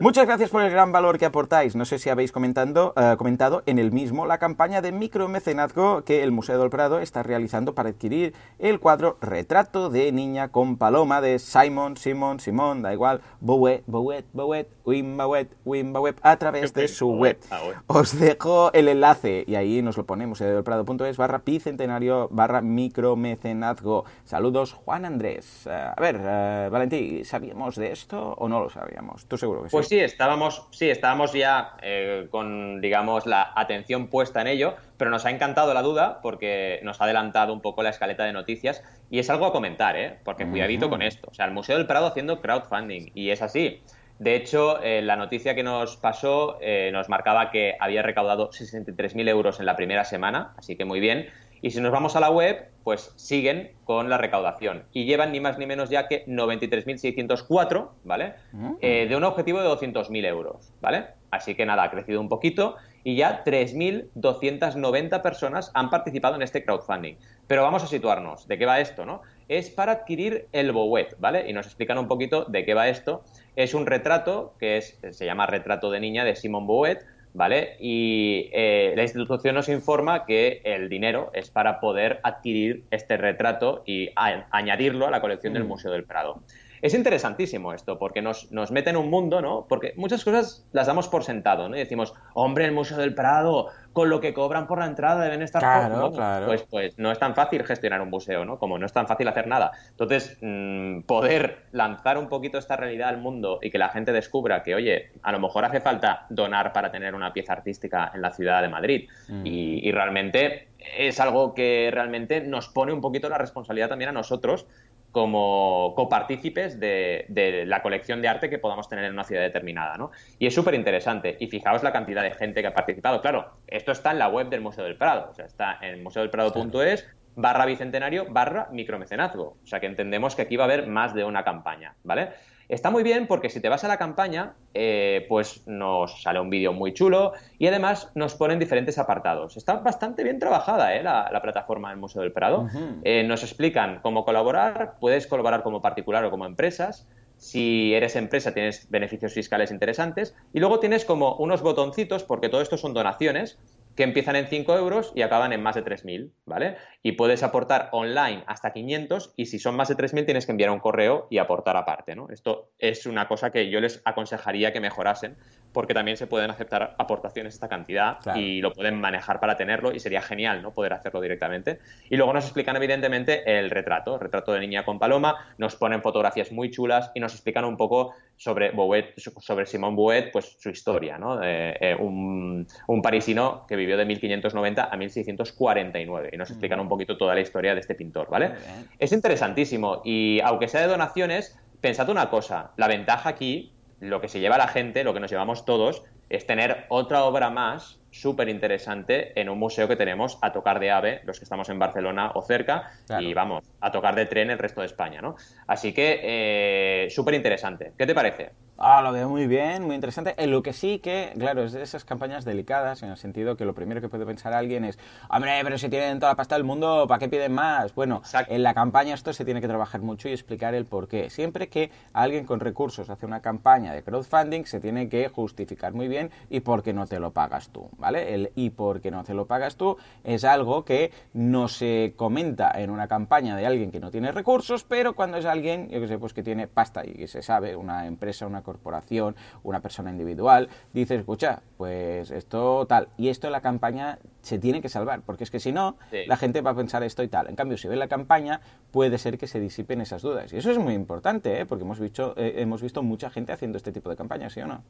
Muchas gracias por el gran valor que aportáis. No sé si habéis comentando, eh, comentado en el mismo la campaña de micromecenazgo que el Museo del Prado está realizando para adquirir el cuadro Retrato de Niña con Paloma de Simon, Simon, Simón, da igual, Bouet, Bouet, Bouet, Wim Bouet, Wim Bouet a través de su web. Ah, Os dejo el enlace y ahí nos lo ponemos, es barra bicentenario barra micromecenazgo. Saludos, Juan Andrés. Eh, a ver, uh, Valentí, ¿sabíamos de esto o no lo sabíamos? Tú seguro que sí. Pues sí, estábamos, sí, estábamos ya eh, con, digamos, la atención puesta en ello, pero nos ha encantado la duda porque nos ha adelantado un poco la escaleta de noticias y es algo a comentar, ¿eh? Porque cuidadito con esto. O sea, el Museo del Prado haciendo crowdfunding y es así. De hecho, eh, la noticia que nos pasó eh, nos marcaba que había recaudado 63.000 euros en la primera semana, así que muy bien. Y si nos vamos a la web, pues siguen con la recaudación y llevan ni más ni menos ya que 93.604, ¿vale? Mm. Eh, de un objetivo de 200.000 euros, ¿vale? Así que nada, ha crecido un poquito y ya 3.290 personas han participado en este crowdfunding. Pero vamos a situarnos, ¿de qué va esto, no? Es para adquirir el Bowet, ¿vale? Y nos explican un poquito de qué va esto es un retrato que es, se llama Retrato de Niña de Simon Bouet, ¿vale? Y eh, la institución nos informa que el dinero es para poder adquirir este retrato y añadirlo a la colección del mm. Museo del Prado. Es interesantísimo esto, porque nos, nos, mete en un mundo, ¿no? Porque muchas cosas las damos por sentado, ¿no? Y decimos, hombre, el Museo del Prado, con lo que cobran por la entrada deben estar... Claro, claro. Pues, pues no es tan fácil gestionar un museo, ¿no? Como no es tan fácil hacer nada. Entonces, mm, poder lanzar un poquito esta realidad al mundo y que la gente descubra que, oye, a lo mejor hace falta donar para tener una pieza artística en la ciudad de Madrid. Mm. Y, y realmente es algo que realmente nos pone un poquito la responsabilidad también a nosotros como copartícipes de, de, la colección de arte que podamos tener en una ciudad determinada. ¿no? Y es súper interesante. Y fijaos la cantidad de gente que ha participado. Claro, esto está en la web del Museo del Prado. O sea, está en museodelprado.es barra bicentenario barra micromecenazgo. O sea que entendemos que aquí va a haber más de una campaña. ¿vale? Está muy bien porque si te vas a la campaña, eh, pues nos sale un vídeo muy chulo y además nos ponen diferentes apartados. Está bastante bien trabajada ¿eh? la, plataforma del Museo del Prado. Eh, nos explican cómo colaborar, puedes colaborar como particular o como empresas. Si eres empresa tienes beneficios fiscales interesantes y luego tienes como unos botoncitos, porque todo esto son donaciones, que empiezan en 5 euros y acaban en más de 3.000, ¿vale? Y puedes aportar online hasta 500 y si son más de 3.000 tienes que enviar un correo y aportar aparte, ¿no? Esto es una cosa que yo les aconsejaría que mejorasen porque también se pueden aceptar aportaciones esta cantidad y lo pueden manejar para tenerlo y sería genial, ¿no? Poder hacerlo directamente. Y luego nos explican evidentemente el retrato, el retrato de niña con paloma, nos ponen fotografías muy chulas y nos explican un poco sobre Bouet, sobre Simón Bouet, pues su historia, ¿no? Eh, un, un parisino que vivió de 1590 a 1649 y nos explican un poquito toda la historia de este pintor, ¿vale? Es interesantísimo y aunque sea de donaciones, pensad una cosa, la ventaja aquí, lo que se lleva la gente, lo que nos llevamos todos, es tener otra obra más súper interesante en un museo que tenemos a tocar de ave, los que estamos en Barcelona o cerca, y vamos, a tocar de tren el resto de España, ¿no? Así que eh, súper interesante. ¿Qué te parece? Ah, lo veo muy bien, muy interesante. En lo que sí que, claro, es de esas campañas delicadas, en el sentido que lo primero que puede pensar alguien es, hombre, pero si tienen toda la pasta del mundo, ¿para qué piden más? Bueno, en la campaña esto se tiene que trabajar mucho y explicar el por qué. Siempre que alguien con recursos hace una campaña de crowdfunding, se tiene que justificar muy bien y por qué no te lo pagas tú, ¿vale? El y por qué no te lo pagas tú es algo que no se comenta en una campaña de alguien que no tiene recursos, pero cuando es alguien, yo que sé, pues que tiene pasta y que se sabe, una empresa, una corporación, una persona individual, dice, escucha, pues esto tal. Y esto la campaña se tiene que salvar, porque es que si no, la gente va a pensar esto y tal. En cambio, si ve la campaña, puede ser que se disipen esas dudas. Y eso es muy importante, ¿eh? porque hemos visto, eh, hemos visto mucha gente haciendo este tipo de campañas, ¿sí o no?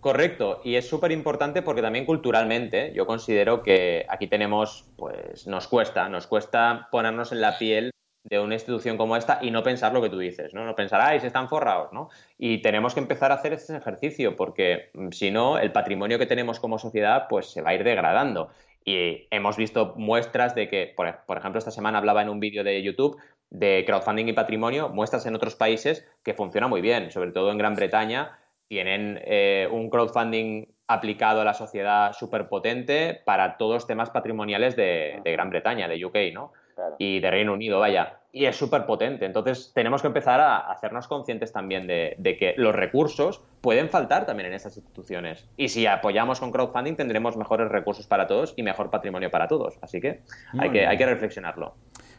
Correcto, y es súper importante porque también culturalmente yo considero que aquí tenemos, pues nos cuesta, nos cuesta ponernos en la piel de una institución como esta y no pensar lo que tú dices, ¿no? No pensar, ay, se están forrados, ¿no? Y tenemos que empezar a hacer ese ejercicio porque mm, si no, el patrimonio que tenemos como sociedad pues se va a ir degradando. Y hemos visto muestras de que, por, ejemplo, esta semana hablaba en un vídeo de YouTube de crowdfunding y patrimonio, muestras en otros países que funciona muy bien, sobre todo en Gran Bretaña, tienen eh, un crowdfunding aplicado a la sociedad súper potente para todos los temas patrimoniales de, de Gran Bretaña, de UK, ¿no? Y de Reino Unido, vaya. Y es súper potente. Entonces tenemos que empezar a hacernos conscientes también de, que los recursos pueden faltar también en estas instituciones. Y si apoyamos con crowdfunding tendremos mejores recursos para todos y mejor patrimonio para todos. Así que hay, que, hay que reflexionarlo.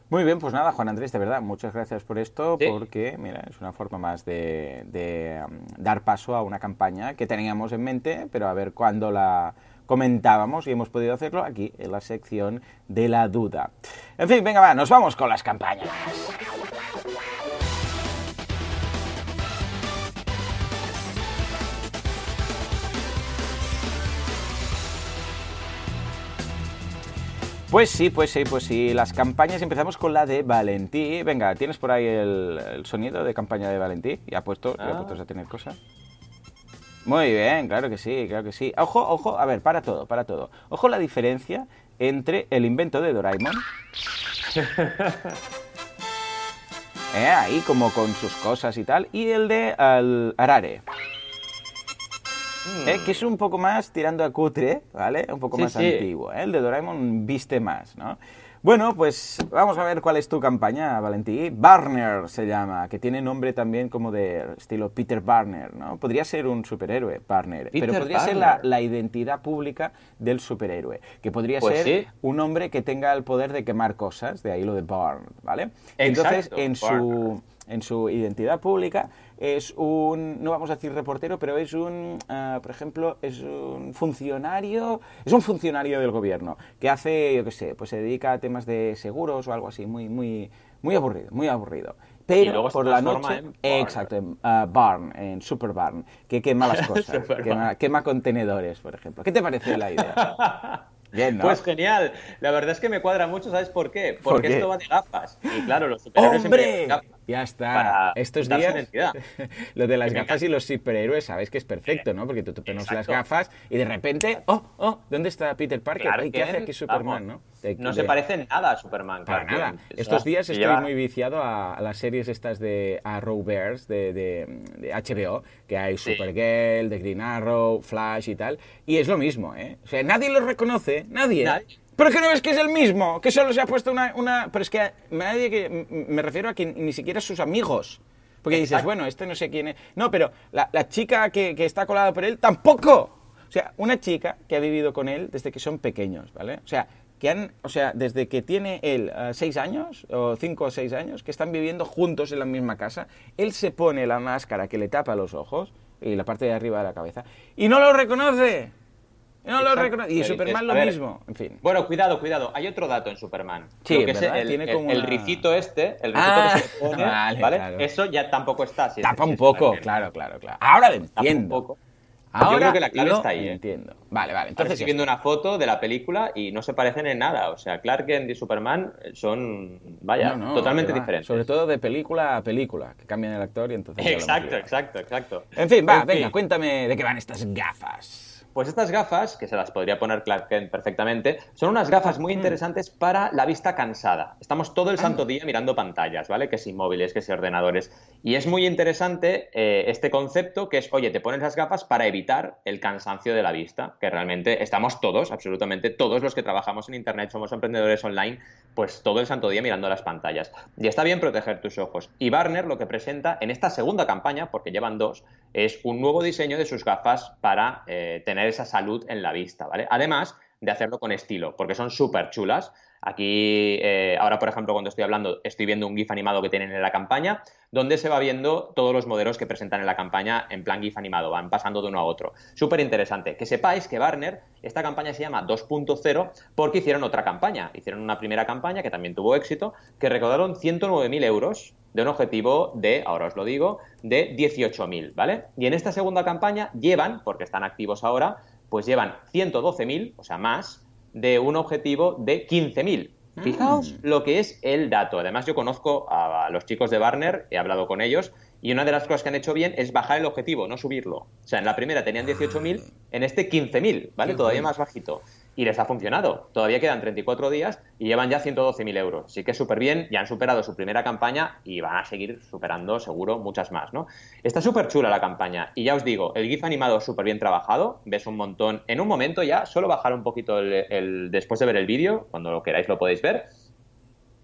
Muy bien, pues nada, Juan Andrés, de verdad, muchas gracias por esto, porque, mira, es una forma más de, de um, dar paso a una campaña que teníamos en mente, pero a ver cuándo la, comentábamos y hemos podido hacerlo aquí en la sección de la duda. En fin, venga, va, nos vamos con las campañas. Pues sí, pues sí, pues sí. Las campañas empezamos con la de Valentí. Venga, ¿tienes por ahí el, sonido de campaña de Valentí? ¿Ya puesto, ya puesto a tener cosas? Muy bien, claro que sí, claro que sí. Ojo, ojo, a ver, para todo, para todo. Ojo la diferencia entre el invento de Doraemon. eh, ahí como con sus cosas y tal. Y el de Arare. Eh, que es un poco más tirando a cutre, ¿vale? Un poco más antiguo. ¿eh? El de Doraemon viste más, ¿no? Bueno, pues vamos a ver cuál es tu campaña, Valentí. Barner se llama, que tiene nombre también como de estilo Peter Barner, ¿no? Podría ser un superhéroe, Barner, pero podría ser la, identidad pública del superhéroe, que podría pues ser un hombre que tenga el poder de quemar cosas, de ahí lo de Barn, ¿vale? Entonces, en su, en su identidad pública es un, no vamos a decir reportero, pero es un, ah, por ejemplo, es un funcionario, es un funcionario del gobierno que hace, yo qué sé, pues se dedica a temas de seguros o algo así, muy, muy, muy aburrido, muy aburrido. Pero por la noche, exacto, en uh, Barn, en Super Barn, que quema las cosas, quema, quema contenedores, por ejemplo. ¿Qué te parece la idea? Bien, ¿no? Pues genial. La verdad es que me cuadra mucho, ¿sabes por qué? Porque esto va de gafas. Y claro, los superhéroes ¡Hombre! Ya está. Estos días, lo de las gafas y los superhéroes, sabes que es perfecto, ¿no? Porque tú te pones las gafas y de repente, oh, oh, ¿dónde está Peter Parker? Ay, ¿Qué hace aquí Superman, no? De- No de- se parece nada a Superman. Para Clark nada. Estos días estoy lleva- muy viciado a, a las series estas de Arrowverse de, de, HBO, que hay. Supergirl, de Green Arrow, Flash y tal. Y es lo mismo, ¿eh? O sea, nadie lo reconoce, nadie. Nadie. Pero que no ves que es el mismo, que solo se ha puesto una... una... Pero es que nadie que... Me refiero a que ni siquiera sus amigos. Porque dices, bueno, este no sé quién es. No, pero la, la chica que, que está colada por él tampoco. O sea, una chica que ha vivido con él desde que son pequeños, ¿vale? O sea, que han, o sea, desde que tiene él eh, seis años, o cinco o seis años, que están viviendo juntos en la misma casa, él se pone la máscara que le tapa los ojos y la parte de arriba de la cabeza y no lo reconoce. No lo reconoce. Y Superman lo ver, mismo. En fin. Bueno, cuidado, cuidado. Hay otro dato en Superman. Sí, que el, Tiene el- como el una- ricito este, el ricito Ah, que se pone, vale, ¿vale? claro. Eso ya tampoco está. si Tapa un poco, claro, claro, claro. Ahora lo Tapa un entiendo. poco. Ahora Yo creo que la clave está ahí, ¿eh? entiendo. Vale, vale. Ahora Entonces estoy viendo una foto de la película y no se parecen en nada. O sea, Clark Kent y Superman son, vaya, No, no, totalmente diferentes. Sobre todo de película a película, que cambian el actor y entonces... Exacto, exacto, exacto. En fin, va, En venga, fin. cuéntame de qué van estas gafas. Pues estas gafas, que se las podría poner Clark Kent perfectamente, son unas gafas muy interesantes para la vista cansada. Estamos todo el santo día mirando pantallas, ¿vale? Que si móviles, que si ordenadores. Y es muy interesante eh, este concepto que es, oye, te pones las gafas para evitar el cansancio de la vista, que realmente estamos todos, absolutamente todos los que trabajamos en Internet, somos emprendedores online, pues todo el santo día mirando las pantallas. Y está bien proteger tus ojos. Y Barner lo que presenta en esta segunda campaña, porque llevan dos, es un nuevo diseño de sus gafas para eh, tener esa salud en la vista, ¿vale? Además de hacerlo con estilo, porque son súper chulas. Aquí, eh, ahora por ejemplo, cuando estoy hablando, estoy viendo un GIF animado que tienen en la campaña, donde se va viendo todos los modelos que presentan en la campaña en plan GIF animado, van pasando de uno a otro. Súper interesante. Que sepáis que Barner, esta campaña se llama 2.0 porque hicieron otra campaña. Hicieron una primera campaña que también tuvo éxito, que recaudaron 109.000 euros de un objetivo de, ahora os lo digo, de 18.000, ¿vale? Y en esta segunda campaña llevan, porque están activos ahora, pues llevan 112.000, o sea, más, de un objetivo de 15.000. Fijaos lo que es el dato. Además, yo conozco a los chicos de Barner, he hablado con ellos, y una de las cosas que han hecho bien es bajar el objetivo, no subirlo. O sea, en la primera tenían 18.000, en este 15.000, ¿vale? Todavía más bajito. Y les ha funcionado. Todavía quedan 34 días y llevan ya 112.000 euros. Así que súper bien, ya han superado su primera campaña y van a seguir superando seguro muchas más, ¿no? Está súper chula la campaña. Y ya os digo, el GIF animado súper bien trabajado. Ves un montón. En un momento ya, solo bajar un poquito el, el- después de ver el vídeo, cuando lo queráis lo podéis ver.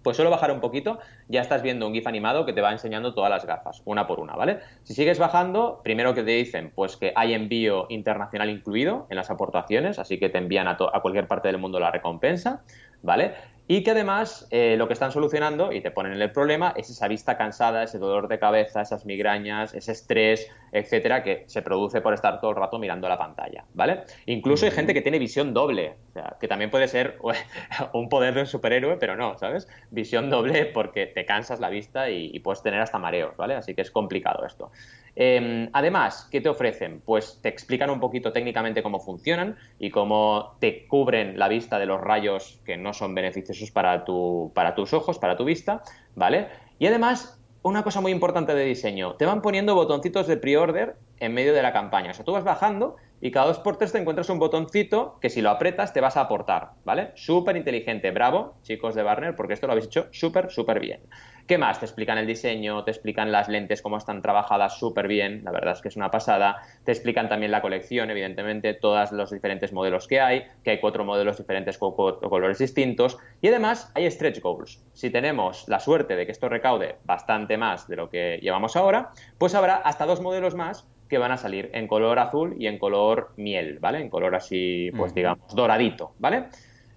Pues solo bajar un poquito, ya estás viendo un GIF animado que te va enseñando todas las gafas, una por una, ¿vale? Si sigues bajando, primero que te dicen, pues que hay envío internacional incluido en las aportaciones, así que te envían a, a cualquier parte del mundo la recompensa, ¿vale? Y que además eh, lo que están solucionando y te ponen el problema es esa vista cansada, ese dolor de cabeza, esas migrañas, ese estrés, etcétera, que se produce por estar todo el rato mirando la pantalla, ¿vale? Incluso hay gente que tiene visión doble, o sea, que también puede ser un poder de un superhéroe, pero no, ¿sabes? Visión doble porque te cansas la vista y, y puedes tener hasta mareos, ¿vale? Así que es complicado esto. Eh, además, ¿qué te ofrecen? Pues te explican un poquito técnicamente cómo funcionan y cómo te cubren la vista de los rayos que no son beneficiosos para tus ojos, para tu vista, ¿vale? Y además, una cosa muy importante de diseño, te van poniendo botoncitos de pre-order en medio de la campaña. O sea, tú vas bajando y cada dos por tres te encuentras un botoncito que si lo apretas te vas a aportar, ¿vale? Súper inteligente, bravo, chicos de Barner, porque esto lo habéis hecho súper, súper bien. ¿Qué más? Te explican el diseño, te explican las lentes, cómo están trabajadas súper bien, la verdad es que es una pasada. Te explican también la colección, evidentemente, todos los diferentes modelos que hay, que hay cuatro modelos diferentes con co- colores distintos. Y además hay stretch goals. Si tenemos la suerte de que esto recaude bastante más de lo que llevamos ahora, pues habrá hasta dos modelos más que van a salir en color azul y en color miel, ¿vale? En color así, pues digamos, doradito, ¿vale?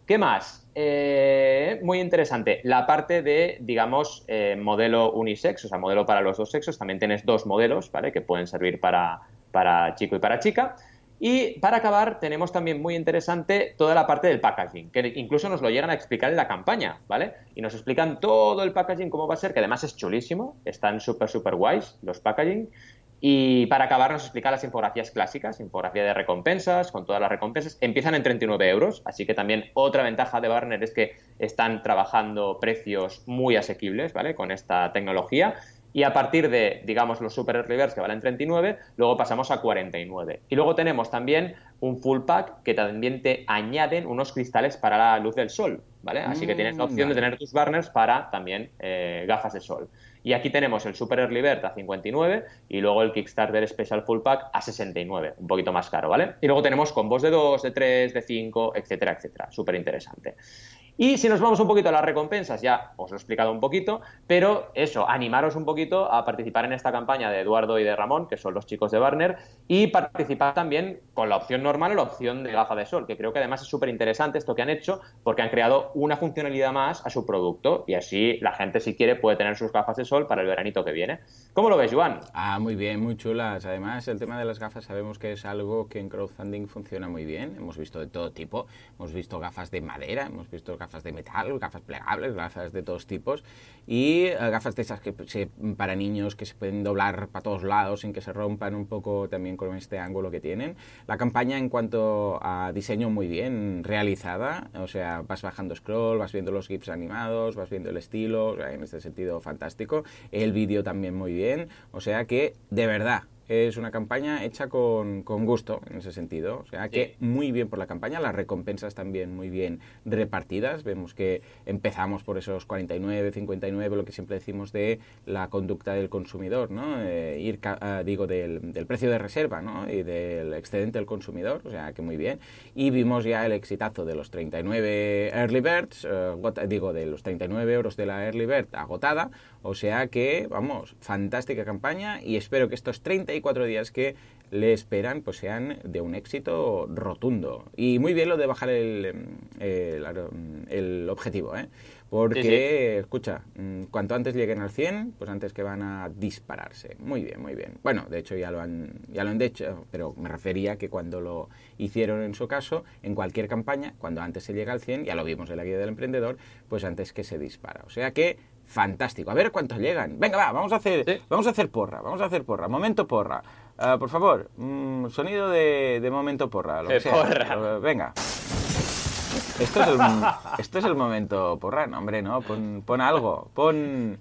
¿Qué más? Eh, muy interesante. La parte de, digamos, eh, modelo unisex, o sea, modelo para los dos sexos. También tienes dos modelos, ¿vale? Que pueden servir para, para chico y para chica. Y para acabar, tenemos también muy interesante toda la parte del packaging, que incluso nos lo llegan a explicar en la campaña, ¿vale? Y nos explican todo el packaging, cómo va a ser, que además es chulísimo, están súper, súper guays los packaging. Y para acabar nos explica las infografías clásicas, infografía de recompensas, con todas las recompensas. Empiezan en 39 euros, así que también otra ventaja de Barner es que están trabajando precios muy asequibles, ¿vale? Con esta tecnología. Y a partir de, digamos, los Super Early Birds que valen 39, luego pasamos a 49. Y luego tenemos también un full pack que también te añaden unos cristales para la luz del sol, ¿vale? Así que tienes la opción de Mm, tener tus burners para también eh, gafas de sol. Y aquí tenemos el Super Early Bird a 59 y luego el Kickstarter Special Full Pack a 69, un poquito más caro, ¿vale? Y luego tenemos combos de 2, de 3, de 5, etcétera, etcétera. Súper interesante. Y si nos vamos un poquito a las recompensas, ya os lo he explicado un poquito, pero eso, animaros un poquito a participar en esta campaña de Eduardo y de Ramón, que son los chicos de Barner, y participar también con la opción normal o la opción de gafa de sol, que creo que además es súper interesante esto que han hecho, porque han creado una funcionalidad más a su producto, y así la gente, si quiere, puede tener sus gafas de sol para el veranito que viene. ¿Cómo lo ves, Joan? Ah, muy bien, muy chulas. Además, el tema de las gafas sabemos que es algo que en crowdfunding funciona muy bien. Hemos visto de todo tipo. Hemos visto gafas de madera, hemos visto gafas de metal, gafas plegables, gafas de todos tipos. Y eh, gafas de esas que se, para niños que se pueden doblar para todos lados sin que se rompan un poco también con este ángulo que tienen. La campaña en cuanto a diseño muy bien realizada. O sea, vas bajando scroll, vas viendo los GIFs animados, vas viendo el estilo. En este sentido, fantástico. El vídeo también muy bien. O sea que, de verdad, es una campaña hecha con, con, gusto en ese sentido. O sea que muy bien por la campaña, las recompensas también muy bien repartidas. Vemos que empezamos por esos 49, 59, lo que siempre decimos de la conducta del consumidor, ¿no? Eh, ir, ah, digo, del, del precio de reserva, ¿no? Y del excedente del consumidor, o sea que muy bien. Y vimos ya el exitazo de los 39 Early Birds, gota- digo, de los 39 euros de la Early Bird agotada. O sea que, vamos, fantástica campaña y espero que estos 34 días que le esperan pues sean de un éxito rotundo. Y muy bien lo de bajar el, el, el objetivo, ¿eh? Porque, Sí, sí. escucha, mm, cuanto antes lleguen al 100, pues antes que van a dispararse. Muy bien, muy bien. Bueno, de hecho ya lo han, ya lo han hecho, pero me refería que cuando lo hicieron en su caso, en cualquier campaña, cuando antes se llega al 100, ya lo vimos en la guía del emprendedor, pues antes que se dispara. O sea que, fantástico. A ver cuántos llegan. Venga, va, vamos a hacer, Sí. vamos a hacer porra, vamos a hacer porra. Momento porra. Ah, por favor, mm, sonido de, de momento porra. Lo que sea. porra. Venga. Esto es, el, esto es el momento porra, no, hombre, no. Pon, pon algo, pon...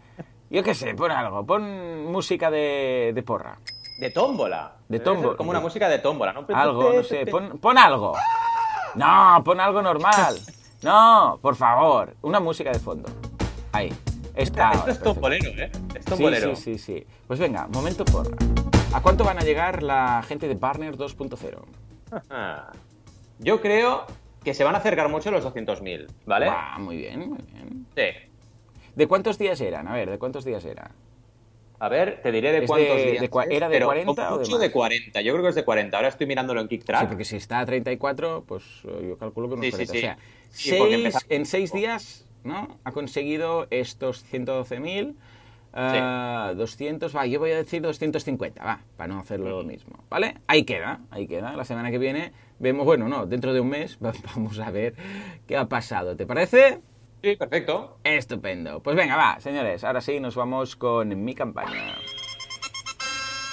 Yo qué sé, pon algo. Pon música de, de porra. De tómbola. De tómbola. Como una música de tómbola, ¿no? Algo, no sé, pon, pon algo. No, pon algo normal. No, por favor, una música de fondo. Ahí. Está. Esto es tombolero, ¿eh? Es Sí, tombolero. sí, sí, sí. Pues venga, momento porra. ¿A cuánto van a llegar la gente de Barner 2.0? Ah. Yo creo que se van a acercar mucho a los 200.000, ¿vale? Guau, muy bien, muy bien. Sí. ¿De cuántos días eran? A ver, ¿de cuántos días era? A ver, te diré de ¿Es cuántos de- días. de es, era de pero 40 con o de mucho más? de 40. Yo creo que es de 40. Ahora estoy mirándolo en Sí, Kicktrack. porque si está a 34, pues eh, yo calculo que unos Sí, sí, 40. sí. O sea, Sí, seis- en seis días, ¿no? Ha conseguido estos 112.000. ah, 200, va, yo voy a decir 250, va, para no hacer lo mismo, ¿vale? Ahí queda, ahí queda. La semana que viene vemos, bueno, no, dentro de un mes va- vamos a ver qué ha pasado. ¿Te parece? Sí, perfecto. Estupendo. Pues venga, va, señores, ahora sí nos vamos con mi campaña.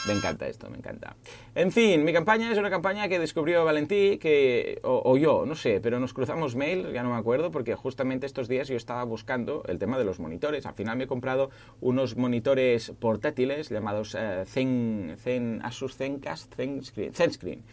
Me encanta esto, me encanta. En fin, mi campaña es una campaña que descubrió Valentí, que, o, yo, no sé, pero nos cruzamos mail, ya no me acuerdo, porque justamente estos días yo estaba buscando el tema de los monitores. Al final me he comprado unos monitores portátiles llamados eh, Zen, Zen, Asus Zencast, Zenscreen, Zenscreen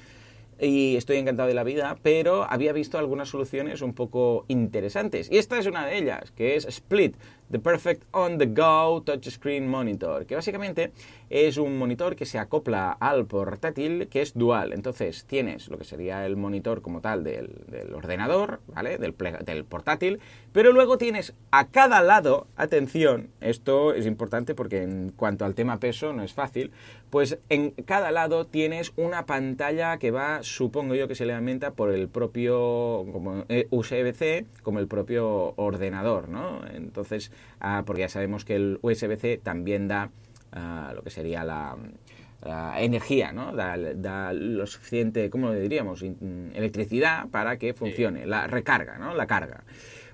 y estoy encantado de la vida, pero había visto algunas soluciones un poco interesantes. Y esta es una de ellas, que es Split, The Perfect On The Go Touchscreen Monitor, que básicamente es un monitor que se acopla al portátil, que es dual. Entonces tienes lo que sería el monitor como tal del, ordenador, ¿vale? Del, del portátil, pero luego tienes a cada lado, atención, esto es importante porque en cuanto al tema peso no es fácil, pues en cada lado tienes una pantalla que va, supongo yo que se le alimenta por el propio como, eh, USB-C, como el propio ordenador, ¿no? Entonces, ah, porque ya sabemos que el USB-C también da ah, lo que sería la, la energía, ¿no? Da, da lo suficiente, ¿cómo lo diríamos? In- electricidad para que funcione, la recarga, ¿no? La carga.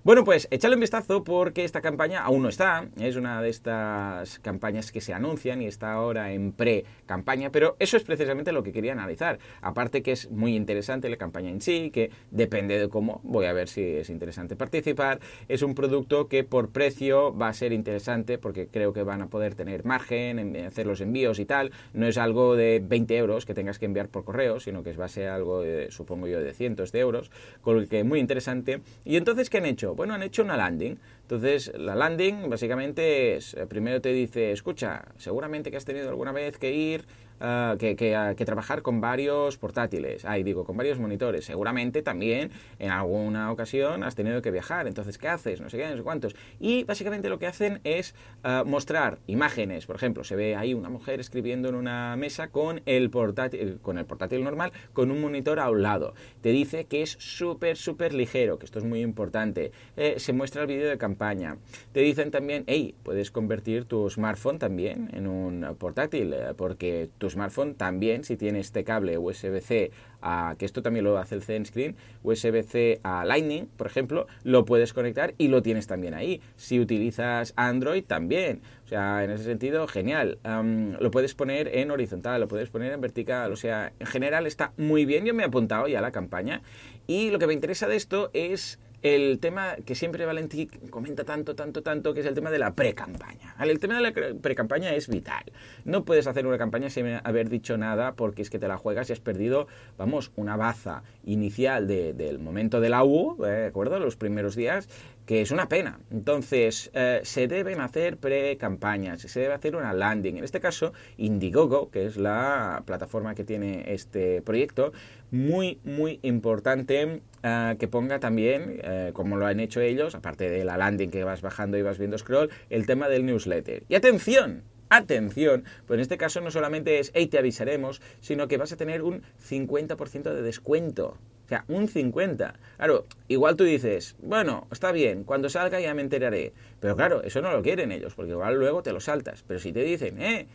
Bueno, pues échale un vistazo porque esta campaña aún no está. Es una de estas campañas que se anuncian y está ahora en pre-campaña, pero eso es precisamente lo que quería analizar. Aparte que es muy interesante la campaña en sí, que depende de cómo, voy a ver si es interesante participar. Es un producto que por precio va a ser interesante porque creo que van a poder tener margen en hacer los envíos y tal. No es algo de 20 euros que tengas que enviar por correo, sino que va a ser algo, de, supongo yo, de cientos de euros, con lo que es muy interesante. Y entonces, ¿qué han hecho? Bueno, han hecho una landing. Entonces, la landing básicamente es, eh, primero te dice, escucha, seguramente que has tenido alguna vez que ir Ah, que, que, trabajar con varios portátiles, ahí digo, con varios monitores. Seguramente también en alguna ocasión has tenido que viajar, entonces, ¿qué haces? No sé qué, no sé cuántos. Y básicamente lo que hacen es ah, mostrar imágenes, por ejemplo, se ve ahí una mujer escribiendo en una mesa con el portátil, con el portátil normal, con un monitor a un lado. Te dice que es súper, súper ligero, que esto es muy importante. Eh, se muestra el vídeo de campaña. Te dicen también, hey, puedes convertir tu smartphone también en un portátil, eh, porque tu smartphone también, si tiene este cable USB-C, que esto también lo hace el ZenScreen, USB-C a Lightning, por ejemplo, lo puedes conectar y lo tienes también ahí. Si utilizas Android, también. O sea, en ese sentido, genial. lo puedes poner en horizontal, lo puedes poner en vertical. O sea, en general está muy bien. Yo me he apuntado ya a la campaña. Y lo que me interesa de esto es el tema que siempre Valentín comenta tanto, tanto, tanto, que es el tema de la pre-campaña. El tema de la pre-campaña es vital. No puedes hacer una campaña sin haber dicho nada porque es que te la juegas y has perdido, vamos, una baza inicial del momento de la U, ¿eh? ¿de acuerdo? Los primeros días, que es una pena. Entonces, eh, se deben hacer pre-campañas, se debe hacer una landing. En este caso, Indiegogo, que es la plataforma que tiene este proyecto, muy, muy importante eh, que ponga también, eh, como lo han hecho ellos, aparte de la landing que vas bajando y vas viendo scroll, el tema del newsletter. Y atención, atención, pues en este caso no solamente es, hey, te avisaremos, sino que vas a tener un 50% de descuento. O sea, un 50. Claro, igual tú dices, bueno, está bien, cuando salga ya me enteraré. Pero claro, eso no lo quieren ellos, porque igual luego te lo saltas. Pero si te dicen, eh,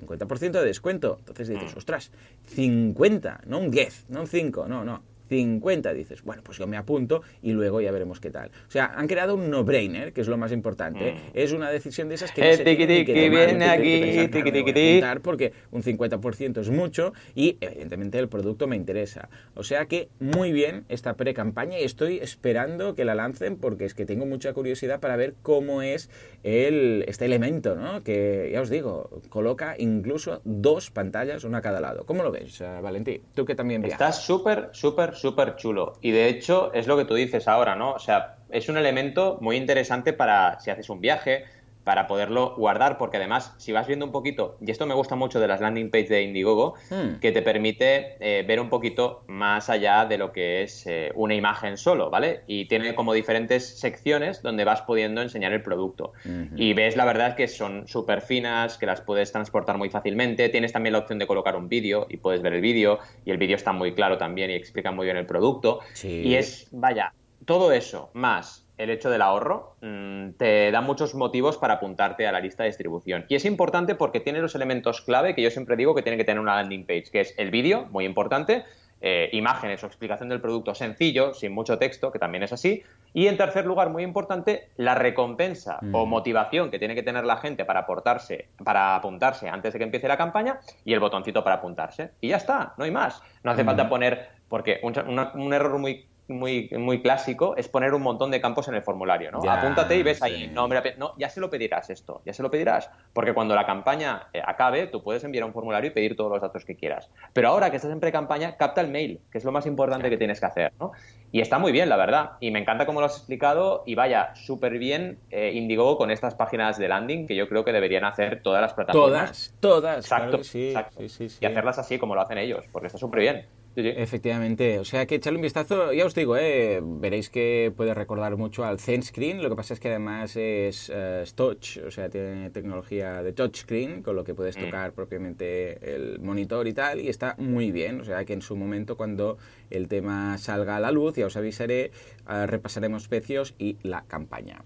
50% de descuento, entonces dices, mm. ostras, 50, no un 10, no un 5, no, no. 50 dices, bueno, pues yo me apunto y luego ya veremos qué tal. O sea, han creado un no-brainer, que es lo más importante. Mm. Es una decisión de esas que no se tiene que viene aquí, que porque un 50% es mucho y evidentemente el producto me interesa. O sea que muy bien esta pre-campaña y estoy esperando que la lancen porque es que tengo mucha curiosidad para ver cómo es el, este elemento, ¿no? Que ya os digo, coloca incluso dos pantallas, una a cada lado. ¿Cómo lo ves, eh, Valentín? Tú que también viajas. Está súper, súper súper chulo. Y de hecho es lo que tú dices ahora, ¿no? O sea, es un elemento muy interesante para si haces un viaje, para poderlo guardar, porque además, si vas viendo un poquito, y esto me gusta mucho de las landing page de Indiegogo, hmm. que te permite eh, ver un poquito más allá de lo que es eh, una imagen solo, ¿vale? Y tiene como diferentes secciones donde vas pudiendo enseñar el producto. Y ves, la verdad, que son súper finas, que las puedes transportar muy fácilmente. Tienes también la opción de colocar un vídeo y puedes ver el vídeo, y el vídeo está muy claro también y explica muy bien el producto. Y es, vaya, todo eso, más el hecho del ahorro mm, te da muchos motivos para apuntarte a la lista de distribución. Y es importante porque tiene los elementos clave que yo siempre digo que tiene que tener una landing page, que es el vídeo, muy importante, eh, imágenes o explicación del producto sencillo, sin mucho texto, que también es así. Y en tercer lugar, muy importante, la recompensa o mm. motivación que tiene que tener la gente para aportarse, para apuntarse antes de que empiece la campaña y el botoncito para apuntarse. Y ya está, no hay más. No hace mm. falta poner, porque un error muy muy, muy clásico es poner un montón de campos en el formulario, ¿no? Apúntate y ves ahí, no, no, ya se lo pedirás esto, ya se lo pedirás, porque cuando la campaña eh, acabe, tú puedes enviar un formulario y pedir todos los datos que quieras. Pero ahora que estás en pre-campaña, capta el mail, que es lo más importante que tienes que hacer, ¿no? Y está muy bien, la verdad, y me encanta cómo lo has explicado, y vaya, súper bien eh, Indigo con estas páginas de landing que yo creo que deberían hacer todas las plataformas. Todas, todas, exacto, exacto. y hacerlas así como lo hacen ellos, porque está súper bien. Efectivamente, o sea que echarle un vistazo, ya os digo, eh, veréis que puede recordar mucho al ZenScreen, lo que pasa es que además es uh, touch, o sea, tiene tecnología de touchscreen, con lo que puedes mm. tocar propiamente el monitor y tal, y está muy bien, o sea que en su momento cuando el tema salga a la luz, ya os avisaré, uh, repasaremos precios y la campaña.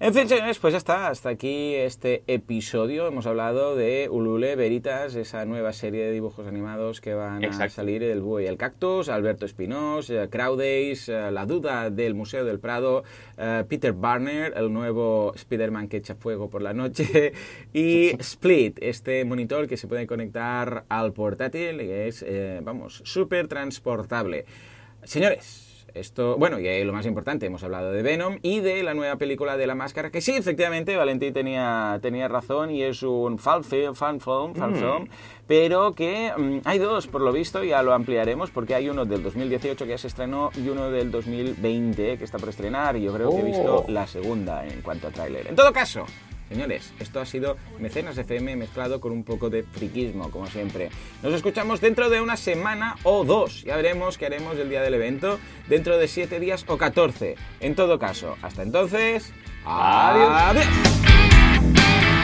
En fin, señores, pues ya está. Hasta aquí este episodio. Hemos hablado de Ulule Veritas, esa nueva serie de dibujos animados que van a salir el búho y el cactus, Alberto Espinós, eh, Crowdays, eh, La duda del Museo del Prado, eh, Peter Barner, el nuevo Spider-Man que echa fuego por la noche, y Split, este monitor que se puede conectar al portátil y es, vamos, súper transportable. Señores, esto, bueno, y lo más importante, hemos hablado de Venom y de la nueva película de la máscara, que sí, efectivamente, Valentín tenía, tenía razón y es un fan film, fan film, fan film, pero que mm, hay dos, por lo visto, ya lo ampliaremos, porque hay uno del 2018 que ya se estrenó y uno del 2020 que está por estrenar, y yo creo que he visto Oh. la segunda en cuanto a tráiler. En todo caso, Señores, esto ha sido Mecenas FM mezclado con un poco de friquismo, como siempre. Nos escuchamos dentro de una semana o dos. Ya veremos qué haremos el día del evento, dentro de siete días o 14. En todo caso, hasta entonces, Adiós. adiós.